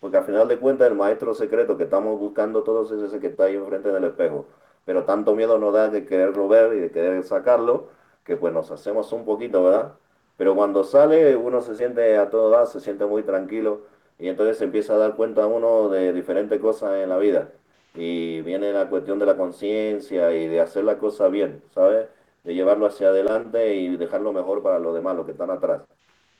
Porque al final de cuentas el maestro secreto que estamos buscando todos es ese que está ahí enfrente del espejo. Pero tanto miedo nos da de quererlo ver y de querer sacarlo, que pues nos hacemos un poquito, ¿verdad? Pero cuando sale uno se siente a todo dar, se siente muy tranquilo y entonces se empieza a dar cuenta uno de diferentes cosas en la vida. Y viene la cuestión de la conciencia y de hacer la cosa bien, ¿sabes? De llevarlo hacia adelante y dejarlo mejor para los demás, los que están atrás.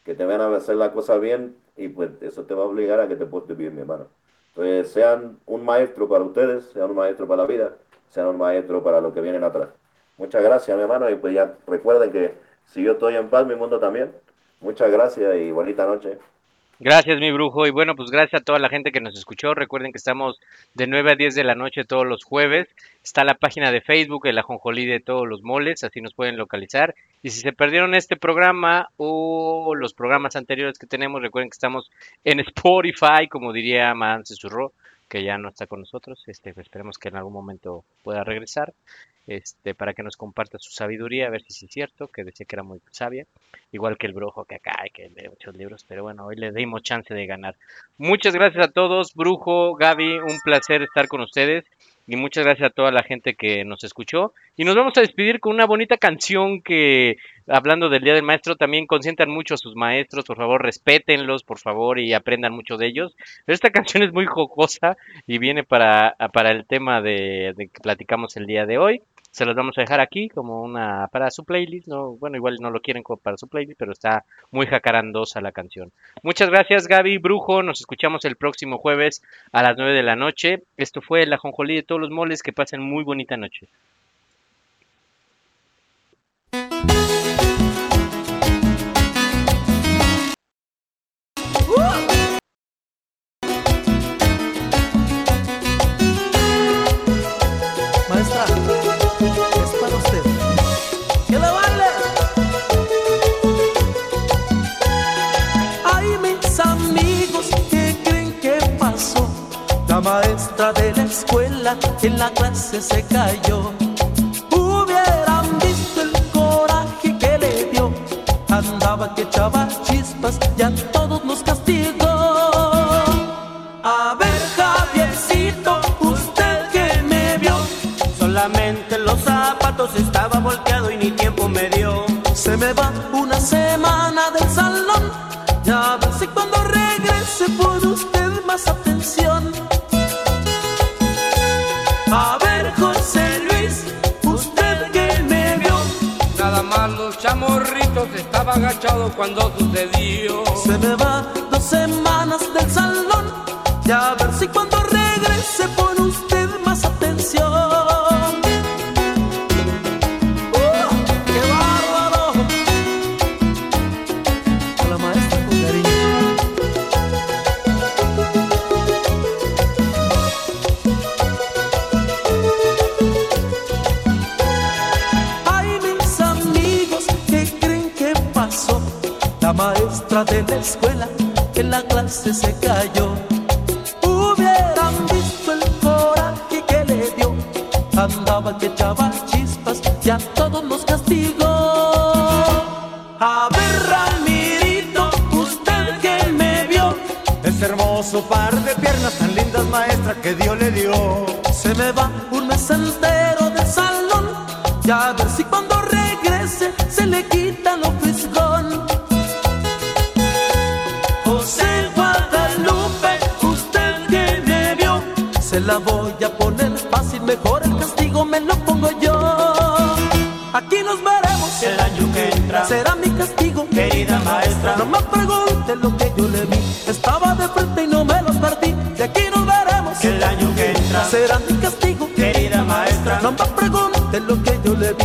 Que te vean a hacer la cosa bien y pues eso te va a obligar a que te portes bien, mi hermano. Entonces sean un maestro para ustedes, sean un maestro para la vida, sean un maestro para los que vienen atrás. Muchas gracias, mi hermano, y pues ya recuerden que si yo estoy en paz, mi mundo también. Muchas gracias y bonita noche. Gracias, mi brujo. Y bueno, pues gracias a toda la gente que nos escuchó. Recuerden que estamos de 9 a 10 de la noche todos los jueves. Está la página de Facebook, el ajonjolí de todos los moles, así nos pueden localizar. Y si se perdieron este programa o los programas anteriores que tenemos, recuerden que estamos en Spotify, como diría Man Susurró, que ya no está con nosotros. Este, esperemos que en algún momento pueda regresar. Este, para que nos comparta su sabiduría, a ver si es cierto, que decía que era muy sabia, igual que el brujo que acá y que lee muchos libros, pero bueno, hoy le dimos chance de ganar. Muchas gracias a todos, brujo, Gaby, un placer estar con ustedes y muchas gracias a toda la gente que nos escuchó y nos vamos a despedir con una bonita canción que hablando del Día del Maestro también consientan mucho a sus maestros, por favor, respétenlos, por favor, y aprendan mucho de ellos. Pero esta canción es muy jocosa y viene para, para el tema de, de que platicamos el día de hoy. Se los vamos a dejar aquí como una para su playlist. No, bueno, igual no lo quieren para su playlist, pero está muy jacarandosa la canción. Muchas gracias, Gaby Brujo. Nos escuchamos el próximo jueves a las 9 de la noche. Esto fue la Jonjolí de todos los moles. Que pasen muy bonita noche. Maestra de la escuela en la clase se cayó. Hubieran visto el coraje que le que echaba chispas y a todos nos castigó. A ver, Javiercito, usted que me vio, solamente los zapatos estaba volteado y ni tiempo me dio. Se me va una semana agachado cuando sucedió. Se me va dos semanas del salón, ya ver si cuando regrese de la escuela que en la clase se cayó. Hubieran visto el coraje que le dio. Andaba que echaba chispas y a todos nos castigó. A ver, Ramirito, usted que me vio. Ese hermoso par de piernas tan lindas, maestra, que Dios le dio. Se me va la voy a poner fácil, mejor el castigo me lo pongo yo. Aquí nos veremos El año que entra, será mi castigo. querida maestra. No me pregunte lo que yo le vi. Estaba de frente y no me los perdí. De aquí nos veremos. El año que entra, Será mi castigo. querida maestra. No me pregunte lo que yo le vi.